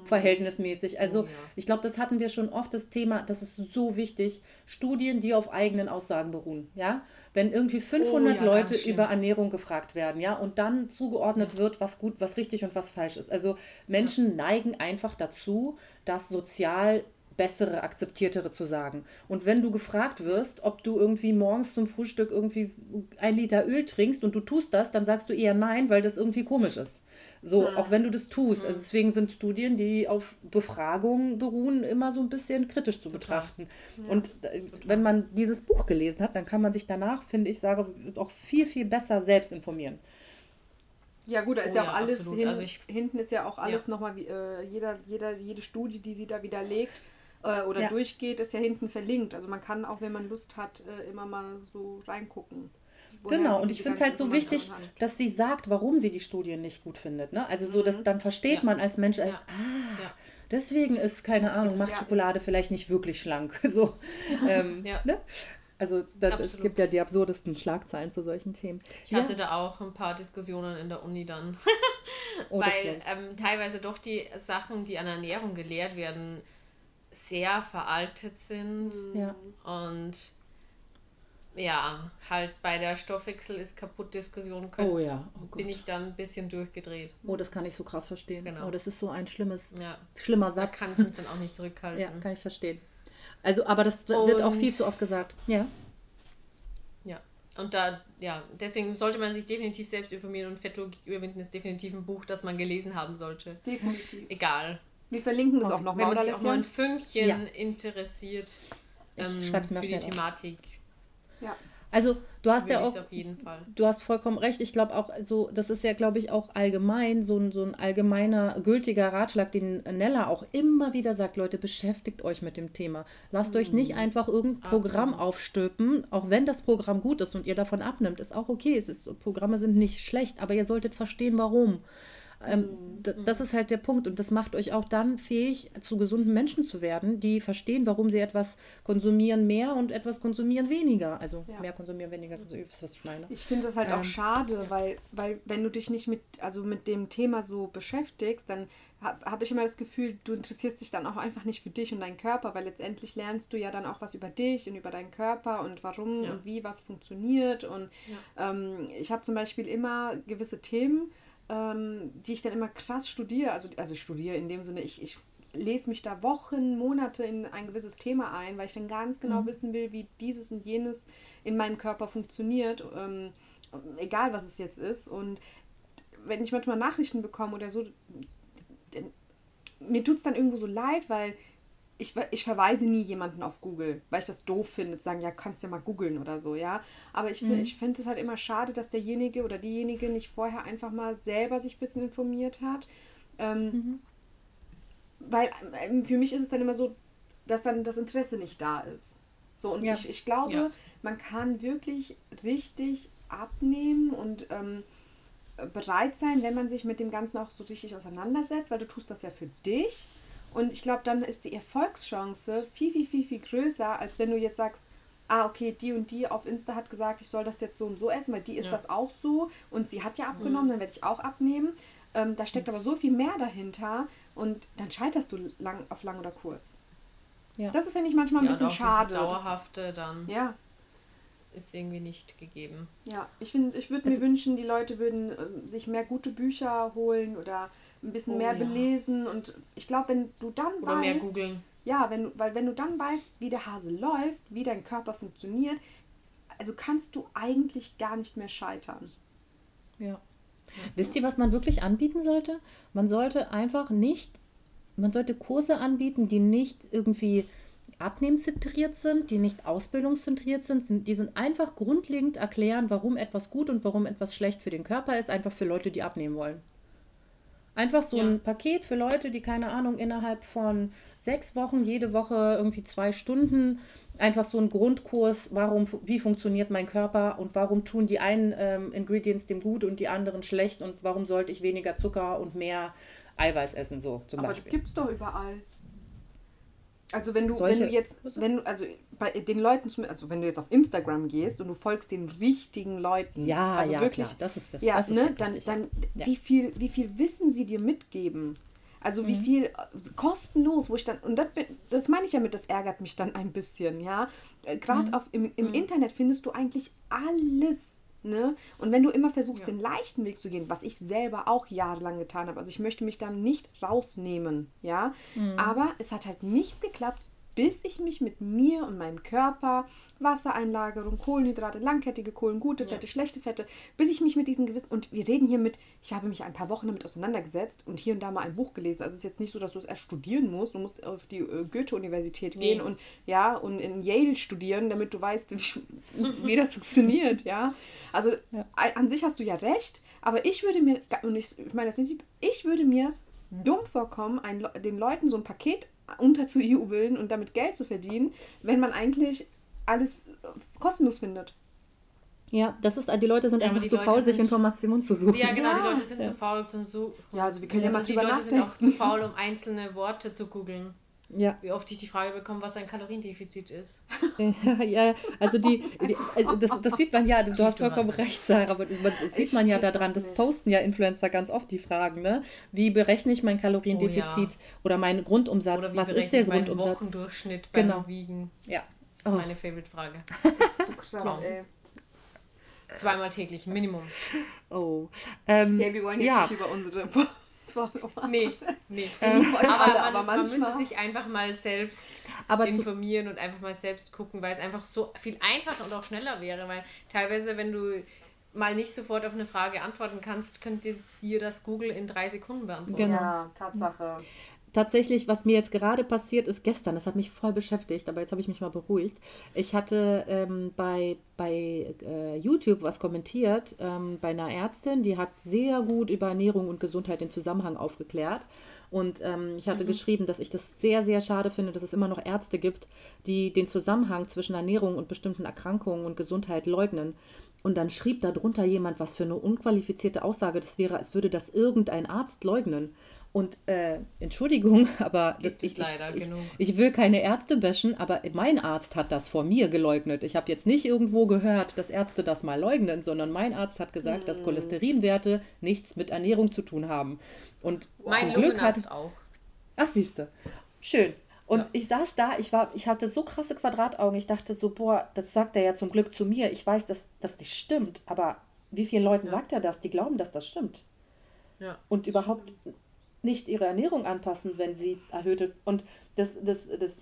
verhältnismäßig. Also oh, ja. ich glaube, das hatten wir schon oft das Thema, das ist so wichtig, Studien, die auf eigenen Aussagen beruhen, ja? Wenn irgendwie 500 oh, ja, Leute über Ernährung gefragt werden, ja, und dann zugeordnet ja. wird, was gut, was richtig und was falsch ist. Also Menschen neigen einfach dazu, das sozial bessere, akzeptiertere zu sagen. Und wenn du gefragt wirst, ob du irgendwie morgens zum Frühstück irgendwie ein Liter Öl trinkst und du tust das, dann sagst du eher nein, weil das irgendwie komisch ist. So, ja. auch wenn du das tust. Also deswegen sind Studien, die auf Befragungen beruhen, immer so ein bisschen kritisch zu Total. betrachten. Ja. Und äh, wenn man dieses Buch gelesen hat, dann kann man sich danach, finde ich, sage, auch viel, viel besser selbst informieren. Ja gut, da ist oh, ja auch ja, alles, hin, also ich, hinten ist ja auch alles ja. nochmal, äh, jeder, jeder, jede Studie, die sie da widerlegt äh, oder ja. durchgeht, ist ja hinten verlinkt. Also man kann auch, wenn man Lust hat, äh, immer mal so reingucken. Genau, und ich finde es halt so wichtig, dass sie sagt, warum sie die Studien nicht gut findet. Ne? Also so, dass mhm. dann versteht ja. man als Mensch erst, ja. ah, ja. deswegen ist, keine Ahnung, macht Schokolade vielleicht nicht wirklich schlank. So, ähm, ne? Also da, es gibt ja die absurdesten Schlagzeilen zu solchen Themen. Ich hatte da auch ein paar Diskussionen in der Uni dann. oh, Weil ähm, teilweise doch die Sachen, die an Ernährung gelehrt werden, sehr veraltet sind. Ja. Und ja, halt bei der Stoffwechsel ist kaputt Diskussion könnt, oh ja. Oh bin ich dann ein bisschen durchgedreht. Oh, das kann ich so krass verstehen. Genau. Oh, das ist so ein schlimmes, ja. schlimmer Satz. Da kann ich mich dann auch nicht zurückhalten. Ja, kann ich verstehen. Also, aber das wird Und, auch viel zu oft gesagt. Ja. Ja. Und da, ja, deswegen sollte man sich definitiv selbst informieren und Fettlogik überwinden ist definitiv ein Buch, das man gelesen haben sollte. Definitiv. Egal. Wir verlinken es auch nochmal. Wenn man sich auch nur ein Fünkchen interessiert ähm, für die Thematik. Ja. Also du hast ja auch, du hast vollkommen recht. Ich glaube auch, so das ist ja, glaube ich, auch allgemein so ein, so ein allgemeiner gültiger Ratschlag, den Nella auch immer wieder sagt, Leute, beschäftigt euch mit dem Thema. Lasst mhm. euch nicht mhm. einfach irgendein Programm Absolut. aufstülpen, auch wenn das Programm gut ist und ihr davon abnimmt, ist auch okay. Es ist, Programme sind nicht schlecht, aber ihr solltet verstehen, warum. Ähm, mhm. Das ist halt der Punkt und das macht euch auch dann fähig, zu gesunden Menschen zu werden, die verstehen, warum sie etwas konsumieren mehr und etwas konsumieren weniger. Also ja. mehr konsumieren, weniger konsumieren, was ich meine. Ich finde das halt ähm, auch schade, weil, weil wenn du dich nicht mit, also mit dem Thema so beschäftigst, dann habe hab ich immer das Gefühl, du interessierst dich dann auch einfach nicht für dich und deinen Körper, weil letztendlich lernst du ja dann auch was über dich und über deinen Körper und warum ja. und wie was funktioniert. Und ja. ähm, ich habe zum Beispiel immer gewisse Themen, ähm, die ich dann immer krass studiere. Also, also studiere in dem Sinne, ich, ich lese mich da Wochen, Monate in ein gewisses Thema ein, weil ich dann ganz genau mhm. wissen will, wie dieses und jenes in meinem Körper funktioniert, ähm, egal was es jetzt ist. Und wenn ich manchmal Nachrichten bekomme oder so, dann, mir tut es dann irgendwo so leid, weil ich, ich verweise nie jemanden auf Google, weil ich das doof finde, zu sagen, ja, kannst ja mal googeln oder so, ja. Aber ich, mhm. ich finde es halt immer schade, dass derjenige oder diejenige nicht vorher einfach mal selber sich ein bisschen informiert hat. Ähm, mhm. Weil ähm, für mich ist es dann immer so, dass dann das Interesse nicht da ist. So, und ja. ich, ich glaube, ja. man kann wirklich richtig abnehmen und ähm, bereit sein, wenn man sich mit dem Ganzen auch so richtig auseinandersetzt, weil du tust das ja für dich und ich glaube, dann ist die Erfolgschance viel, viel, viel, viel größer, als wenn du jetzt sagst, ah, okay, die und die auf Insta hat gesagt, ich soll das jetzt so und so essen, weil die ist ja. das auch so und sie hat ja abgenommen, mhm. dann werde ich auch abnehmen. Ähm, da steckt mhm. aber so viel mehr dahinter und dann scheiterst du lang, auf lang oder kurz. Ja. Das finde ich manchmal ein ja, bisschen schade. Das Dauerhafte dann. Ja. Ist irgendwie nicht gegeben. Ja, ich finde, ich würde also, mir wünschen, die Leute würden äh, sich mehr gute Bücher holen oder ein bisschen oh, mehr ja. belesen und ich glaube, wenn du dann Oder weißt, mehr googeln. Ja, wenn du, weil wenn du dann weißt, wie der Hase läuft, wie dein Körper funktioniert, also kannst du eigentlich gar nicht mehr scheitern. Ja. Wisst ihr, was man wirklich anbieten sollte? Man sollte einfach nicht, man sollte Kurse anbieten, die nicht irgendwie abnehmenszentriert sind, die nicht ausbildungszentriert sind, die sind einfach grundlegend erklären, warum etwas gut und warum etwas schlecht für den Körper ist, einfach für Leute, die abnehmen wollen. Einfach so ja. ein Paket für Leute, die keine Ahnung, innerhalb von sechs Wochen, jede Woche irgendwie zwei Stunden, einfach so ein Grundkurs, warum, wie funktioniert mein Körper und warum tun die einen ähm, Ingredients dem gut und die anderen schlecht und warum sollte ich weniger Zucker und mehr Eiweiß essen, so zum Aber Beispiel. das gibt es doch überall. Also wenn du, wenn du jetzt, wenn du, also bei den Leuten, also wenn du jetzt auf Instagram gehst und du folgst den richtigen Leuten, ja, also ja, wirklich, klar. das ist das. Ja, das ne, dann, dann ja. wie viel, wie viel Wissen sie dir mitgeben? Also mhm. wie viel kostenlos, wo ich dann, und das, das meine ich ja mit, das ärgert mich dann ein bisschen, ja. Äh, Gerade mhm. im, im mhm. Internet findest du eigentlich alles Ne? Und wenn du immer versuchst, ja. den leichten Weg zu gehen, was ich selber auch jahrelang getan habe, also ich möchte mich dann nicht rausnehmen, ja, mhm. aber es hat halt nicht geklappt, bis ich mich mit mir und meinem Körper, Wassereinlagerung, Kohlenhydrate, langkettige Kohlen, gute Fette, ja. schlechte Fette, bis ich mich mit diesen gewissen, und wir reden hier mit, ich habe mich ein paar Wochen damit auseinandergesetzt und hier und da mal ein Buch gelesen. Also es ist jetzt nicht so, dass du es erst studieren musst, du musst auf die äh, Goethe-Universität nee. gehen und ja, und in Yale studieren, damit du weißt, wie, wie das funktioniert, ja. Also ja. an sich hast du ja recht, aber ich würde mir, und ich, ich meine das nicht, ich würde mir dumm vorkommen, ein, den Leuten so ein Paket unterzujubeln und damit Geld zu verdienen, wenn man eigentlich alles kostenlos findet. Ja, das ist, die Leute sind ja, einfach zu Leute faul, sich Informationen zu suchen. Ja, genau, ja. die Leute sind ja. zu faul zum Suchen. Ja, also wir können ja, ja mal also Die Leute sind auch zu faul, um einzelne Worte zu googeln. Ja. Wie oft ich die Frage bekomme, was ein Kaloriendefizit ist. ja, also die, die also das, das sieht man ja, du Tief hast vollkommen recht, Sarah, aber das sieht man ja daran, das, das posten ja Influencer ganz oft die Fragen, ne? Wie berechne ich mein Kaloriendefizit oh, ja. oder meinen Grundumsatz? Oder wie was ist der ich Grundumsatz? Meinen Wochendurchschnitt beim genau. Wiegen. Ja. Das ist oh. meine Favorite-Frage. Das ist so krass, ey. Zweimal täglich, Minimum. Oh. Ähm, ja, wir wollen jetzt ja. nicht über unsere Nee, nee. Ähm, aber, alle, man, aber man, müsste sich einfach mal selbst informieren und einfach mal selbst gucken, weil es einfach so viel einfacher und auch schneller wäre, weil teilweise, wenn du mal nicht sofort auf eine Frage antworten kannst, könnte dir das Google in drei Sekunden beantworten. Genau, ja, Tatsache. Tatsächlich, was mir jetzt gerade passiert ist, gestern, das hat mich voll beschäftigt, aber jetzt habe ich mich mal beruhigt. Ich hatte ähm, bei, bei äh, YouTube was kommentiert ähm, bei einer Ärztin, die hat sehr gut über Ernährung und Gesundheit den Zusammenhang aufgeklärt. Und ähm, ich hatte mhm. geschrieben, dass ich das sehr, sehr schade finde, dass es immer noch Ärzte gibt, die den Zusammenhang zwischen Ernährung und bestimmten Erkrankungen und Gesundheit leugnen. Und dann schrieb darunter jemand, was für eine unqualifizierte Aussage das wäre, als würde das irgendein Arzt leugnen. Und äh, Entschuldigung, aber Gibt ich, leider ich, genug. ich will keine Ärzte bashen, aber mein Arzt hat das vor mir geleugnet. Ich habe jetzt nicht irgendwo gehört, dass Ärzte das mal leugnen, sondern mein Arzt hat gesagt, mm. dass hm. Cholesterinwerte nichts mit Ernährung zu tun haben. Und mein zum Glück hat auch. Ach, siehste. Schön. Und ja. ich saß da, ich war, ich hatte so krasse Quadrataugen, ich dachte so, boah, das sagt er ja zum Glück zu mir. Ich weiß, dass das nicht stimmt, aber wie vielen Leuten ja. sagt er das? Die glauben, dass das stimmt. Ja, und überhaupt stimmt nicht ihre Ernährung anpassen, wenn sie erhöhte. Und das, das, das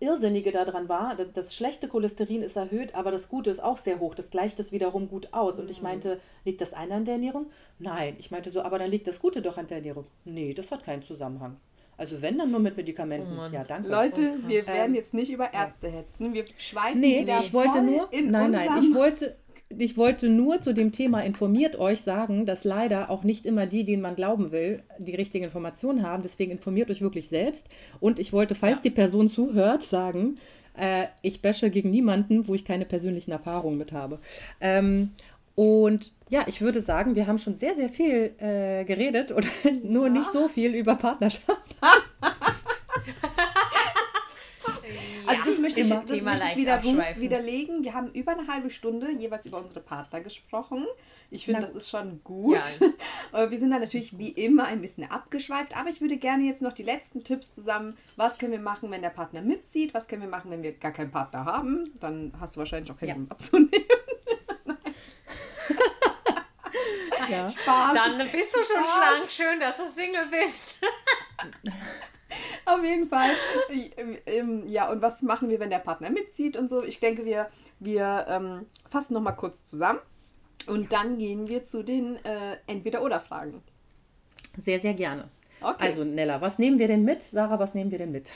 Irrsinnige daran war, das, das schlechte Cholesterin ist erhöht, aber das Gute ist auch sehr hoch. Das gleicht es wiederum gut aus. Und ich mhm. meinte, liegt das eine an der Ernährung? Nein. Ich meinte so, aber dann liegt das Gute doch an der Ernährung. Nee, das hat keinen Zusammenhang. Also wenn dann nur mit Medikamenten. Oh ja, danke. Leute, oh, wir werden jetzt nicht über Ärzte hetzen. Wir schweifen nee, wieder ich wollte nur. nein, nein, ich wollte ich wollte nur zu dem Thema informiert euch sagen, dass leider auch nicht immer die, denen man glauben will, die richtigen Informationen haben. Deswegen informiert euch wirklich selbst. Und ich wollte, falls ja. die Person zuhört, sagen, äh, ich bashe gegen niemanden, wo ich keine persönlichen Erfahrungen mit habe. Ähm, und ja, ich würde sagen, wir haben schon sehr, sehr viel äh, geredet oder nur ja. nicht so viel über Partnerschaft. Also das möchte ich, das möchte ich wieder widerlegen. Wir haben über eine halbe Stunde jeweils über unsere Partner gesprochen. Ich finde, das ist schon gut. Ja. wir sind da natürlich wie immer ein bisschen abgeschweift, aber ich würde gerne jetzt noch die letzten Tipps zusammen. Was können wir machen, wenn der Partner mitzieht? Was können wir machen, wenn wir gar keinen Partner haben? Dann hast du wahrscheinlich auch keinen ja. abzunehmen. ja. Spaß. Dann bist du schon Spaß. schlank. Schön, dass du Single bist. Auf jeden Fall. Ähm, ja, und was machen wir, wenn der Partner mitzieht und so? Ich denke, wir, wir ähm, fassen nochmal kurz zusammen und dann gehen wir zu den äh, Entweder-Oder-Fragen. Sehr, sehr gerne. Okay. Also, Nella, was nehmen wir denn mit? Sarah, was nehmen wir denn mit?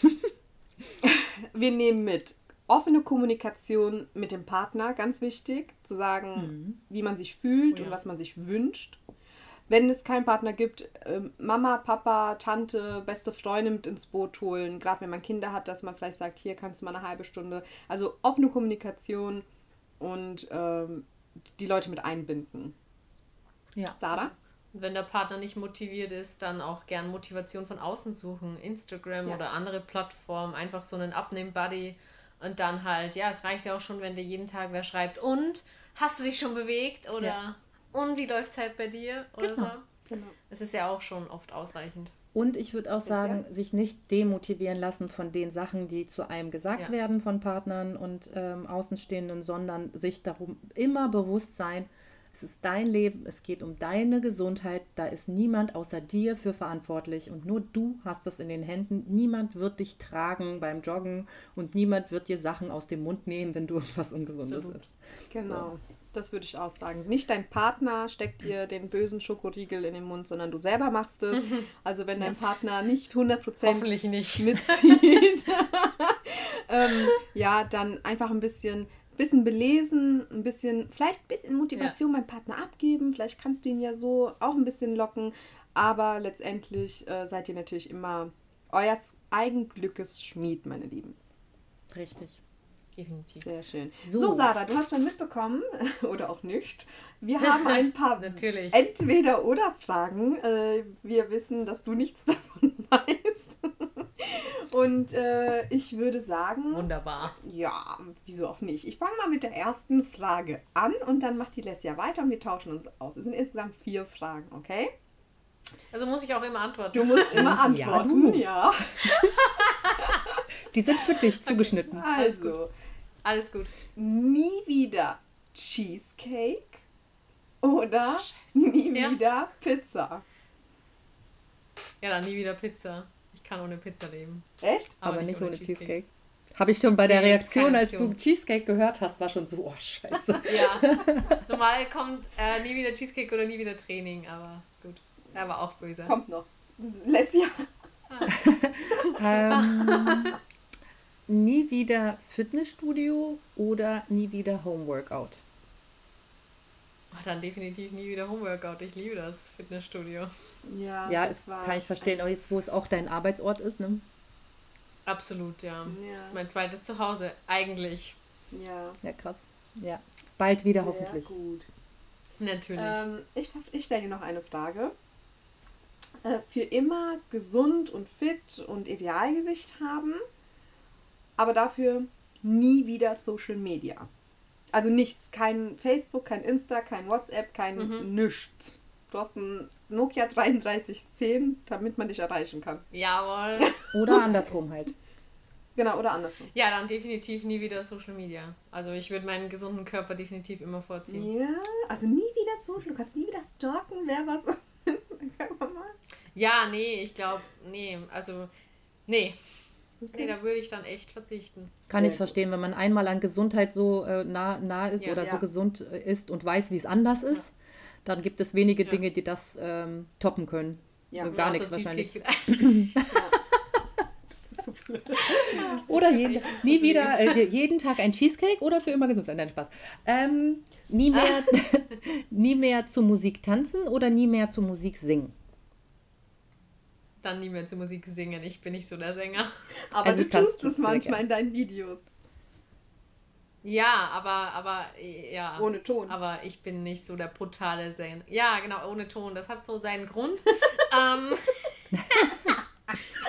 wir nehmen mit offene Kommunikation mit dem Partner, ganz wichtig, zu sagen, mhm. wie man sich fühlt oh, ja. und was man sich wünscht wenn es keinen Partner gibt, ähm, Mama, Papa, Tante, beste Freundin mit ins Boot holen. Gerade wenn man Kinder hat, dass man vielleicht sagt, hier kannst du mal eine halbe Stunde. Also offene Kommunikation und ähm, die Leute mit einbinden. Ja. Sarah? wenn der Partner nicht motiviert ist, dann auch gern Motivation von außen suchen. Instagram ja. oder andere Plattformen. Einfach so einen Abnehm-Buddy. Und dann halt, ja, es reicht ja auch schon, wenn dir jeden Tag wer schreibt, und hast du dich schon bewegt? Oder ja und wie läuft es halt bei dir oder genau. so. Genau. Das ist ja auch schon oft ausreichend. Und ich würde auch sagen, ja. sich nicht demotivieren lassen von den Sachen, die zu einem gesagt ja. werden von Partnern und ähm, Außenstehenden, sondern sich darum immer bewusst sein, es ist dein Leben, es geht um deine Gesundheit, da ist niemand außer dir für verantwortlich und nur du hast es in den Händen. Niemand wird dich tragen beim Joggen und niemand wird dir Sachen aus dem Mund nehmen, wenn du irgendwas Ungesundes isst. Genau. So. Das würde ich auch sagen. Nicht dein Partner steckt dir den bösen Schokoriegel in den Mund, sondern du selber machst es. Also wenn dein Partner nicht 100% nicht. mitzieht, ähm, ja, dann einfach ein bisschen, bisschen belesen, ein bisschen, vielleicht ein bisschen Motivation ja. beim Partner abgeben. Vielleicht kannst du ihn ja so auch ein bisschen locken. Aber letztendlich äh, seid ihr natürlich immer euer Eigenglückes Schmied, meine Lieben. Richtig definitiv. Sehr schön. So. so, Sarah, du hast schon mitbekommen, oder auch nicht, wir haben ein paar Entweder-Oder-Fragen. Äh, wir wissen, dass du nichts davon weißt. Und äh, ich würde sagen. Wunderbar. Ja, wieso auch nicht? Ich fange mal mit der ersten Frage an und dann macht die Lesja weiter und wir tauschen uns aus. Es sind insgesamt vier Fragen, okay? Also muss ich auch immer antworten. Du musst immer antworten, ja. ja. Die sind für dich zugeschnitten. Also, alles gut. Nie wieder Cheesecake oder nie ja. wieder Pizza. Ja, dann nie wieder Pizza. Ich kann ohne Pizza leben. Echt? Aber, Aber nicht, ohne, ohne Cheesecake. Cheesecake. Habe ich schon bei der nee, Reaktion, als du Cheesecake gehört hast, war schon so, oh scheiße. ja. Normal kommt äh, nie wieder Cheesecake oder nie wieder Training, aber gut. Er war auch böse. Kommt noch. Lesja. ähm, nie wieder Fitnessstudio oder nie wieder Homeworkout? Ach, dann definitiv nie wieder Homeworkout. Ich liebe das Fitnessstudio. Ja, ja das war kann ich verstehen. Auch jetzt, wo es auch dein Arbeitsort ist, ne? Absolut, ja. ja. Das ist mein zweites Zuhause, eigentlich. Ja. Ja, krass. Ja. Bald wieder Sehr hoffentlich. gut. Natürlich. Ähm, ich ich stelle dir noch eine Frage. Äh, für immer gesund und fit und Idealgewicht haben, aber dafür nie wieder Social Media. Also nichts, kein Facebook, kein Insta, kein WhatsApp, kein mhm. nichts. Du hast ein Nokia 3310, damit man dich erreichen kann. Jawohl. Oder andersrum halt. Genau, oder andersrum. Ja, dann definitiv nie wieder Social Media. Also ich würde meinen gesunden Körper definitiv immer vorziehen. Ja, also nie wieder Social. Du kannst nie wieder stalken, wer was. ja, nee, ich glaube, nee, also, nee. Okay. Nee, da würde ich dann echt verzichten. Kann Sehr ich verstehen, gut. wenn man einmal an Gesundheit so äh, nah, nah ist ja, oder ja. so gesund äh, ist und weiß, wie es anders ist, ja. dann gibt es wenige Dinge, die das ähm, toppen können. Ja. Gar nichts wahrscheinlich. oder jeden, nie wieder, äh, jeden Tag ein Cheesecake oder für immer gesund sein. Nein, Spaß. Ähm, nie, mehr, nie mehr zu Musik tanzen oder nie mehr zu Musik singen? Dann nie mehr zur Musik singen. Ich bin nicht so der Sänger. Aber also du tust es manchmal in deinen Videos. Ja, aber, aber, ja. Ohne Ton. Aber ich bin nicht so der brutale Sänger. Ja, genau, ohne Ton. Das hat so seinen Grund. ähm,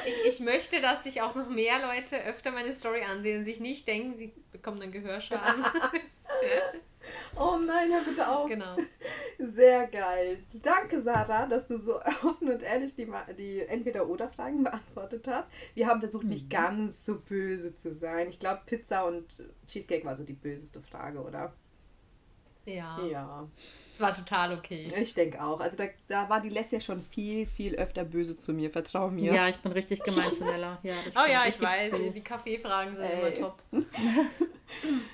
ich, ich möchte, dass sich auch noch mehr Leute öfter meine Story ansehen und sich nicht denken, sie bekommen einen Gehörschaden. Oh nein, hör bitte auf. Genau. Sehr geil. Danke, Sarah, dass du so offen und ehrlich die, die Entweder-Oder-Fragen beantwortet hast. Wir haben versucht, nicht mhm. ganz so böse zu sein. Ich glaube, Pizza und Cheesecake war so die böseste Frage, oder? Ja. Ja. Es war total okay. Ich denke auch. Also da, da war die Lesja schon viel, viel öfter böse zu mir, vertrau mir. Ja, ich bin richtig gemein zu Nella. Ja, oh ja, ich weiß. Die Kaffeefragen sind Ey. immer top.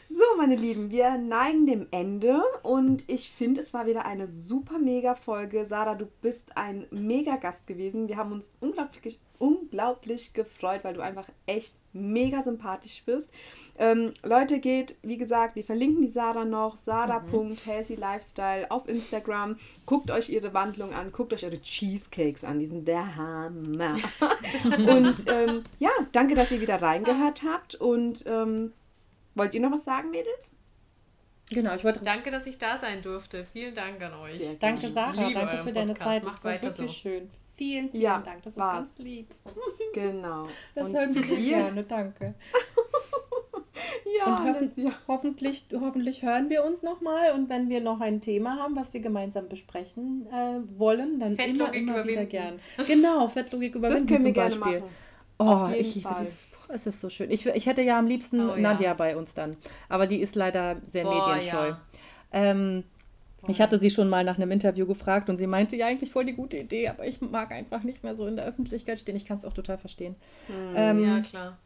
So, meine Lieben, wir neigen dem Ende und ich finde, es war wieder eine super mega Folge. Sarah, du bist ein mega Gast gewesen. Wir haben uns unglaublich, unglaublich gefreut, weil du einfach echt mega sympathisch bist. Ähm, Leute, geht, wie gesagt, wir verlinken die Sarah noch, sarah.healthylifestyle auf Instagram. Guckt euch ihre Wandlung an, guckt euch eure Cheesecakes an, die sind der Hammer. und ähm, ja, danke, dass ihr wieder reingehört habt und ähm, Wollt ihr noch was sagen, Mädels? Genau, ich wollte. Danke, dass ich da sein durfte. Vielen Dank an euch. Sehr danke, Sarah. Danke für deine Zeit. Das war wirklich so. schön. Vielen, vielen ja, Dank. Das ist war's. ganz lieb. Genau. Das Und hören wir sehr gerne. Danke. ja, und hoffen, ja. hoffentlich, hoffentlich hören wir uns nochmal und wenn wir noch ein Thema haben, was wir gemeinsam besprechen äh, wollen, dann immer, immer wieder gern. Genau, Fettlogik überwinden das können wir zum Beispiel. Gerne machen. Oh, ich liebe dieses Buch. Es ist so schön. Ich, ich hätte ja am liebsten oh, Nadja ja. bei uns dann. Aber die ist leider sehr Boah, medienscheu. Ja. Ähm, ich hatte sie schon mal nach einem Interview gefragt und sie meinte, ja, eigentlich voll die gute Idee, aber ich mag einfach nicht mehr so in der Öffentlichkeit stehen. Ich kann es auch total verstehen. Hm, ähm, ja, klar.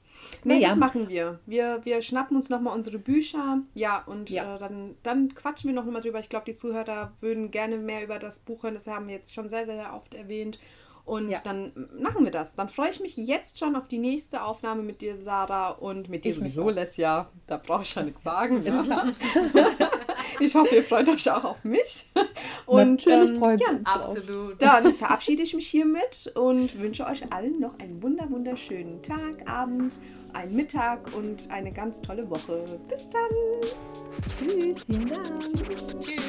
Nee, naja. das machen wir. Wir, wir schnappen uns nochmal unsere Bücher, ja, und ja. Äh, dann, dann quatschen wir noch mal drüber. Ich glaube, die Zuhörer würden gerne mehr über das Buch hören. Das haben wir jetzt schon sehr, sehr oft erwähnt. Und ja. dann machen wir das. Dann freue ich mich jetzt schon auf die nächste Aufnahme mit dir, Sarah, und mit dir ich sowieso, Lesja. Da brauche ich ja nichts sagen. Ja. Ich hoffe, ihr freut euch auch auf mich. Und, Natürlich ähm, freut ja, uns absolut. Auch. Dann verabschiede ich mich hiermit und wünsche euch allen noch einen wunder wunderschönen Tag, Abend, einen Mittag und eine ganz tolle Woche. Bis dann. Tschüss. Vielen Dank. Tschüss.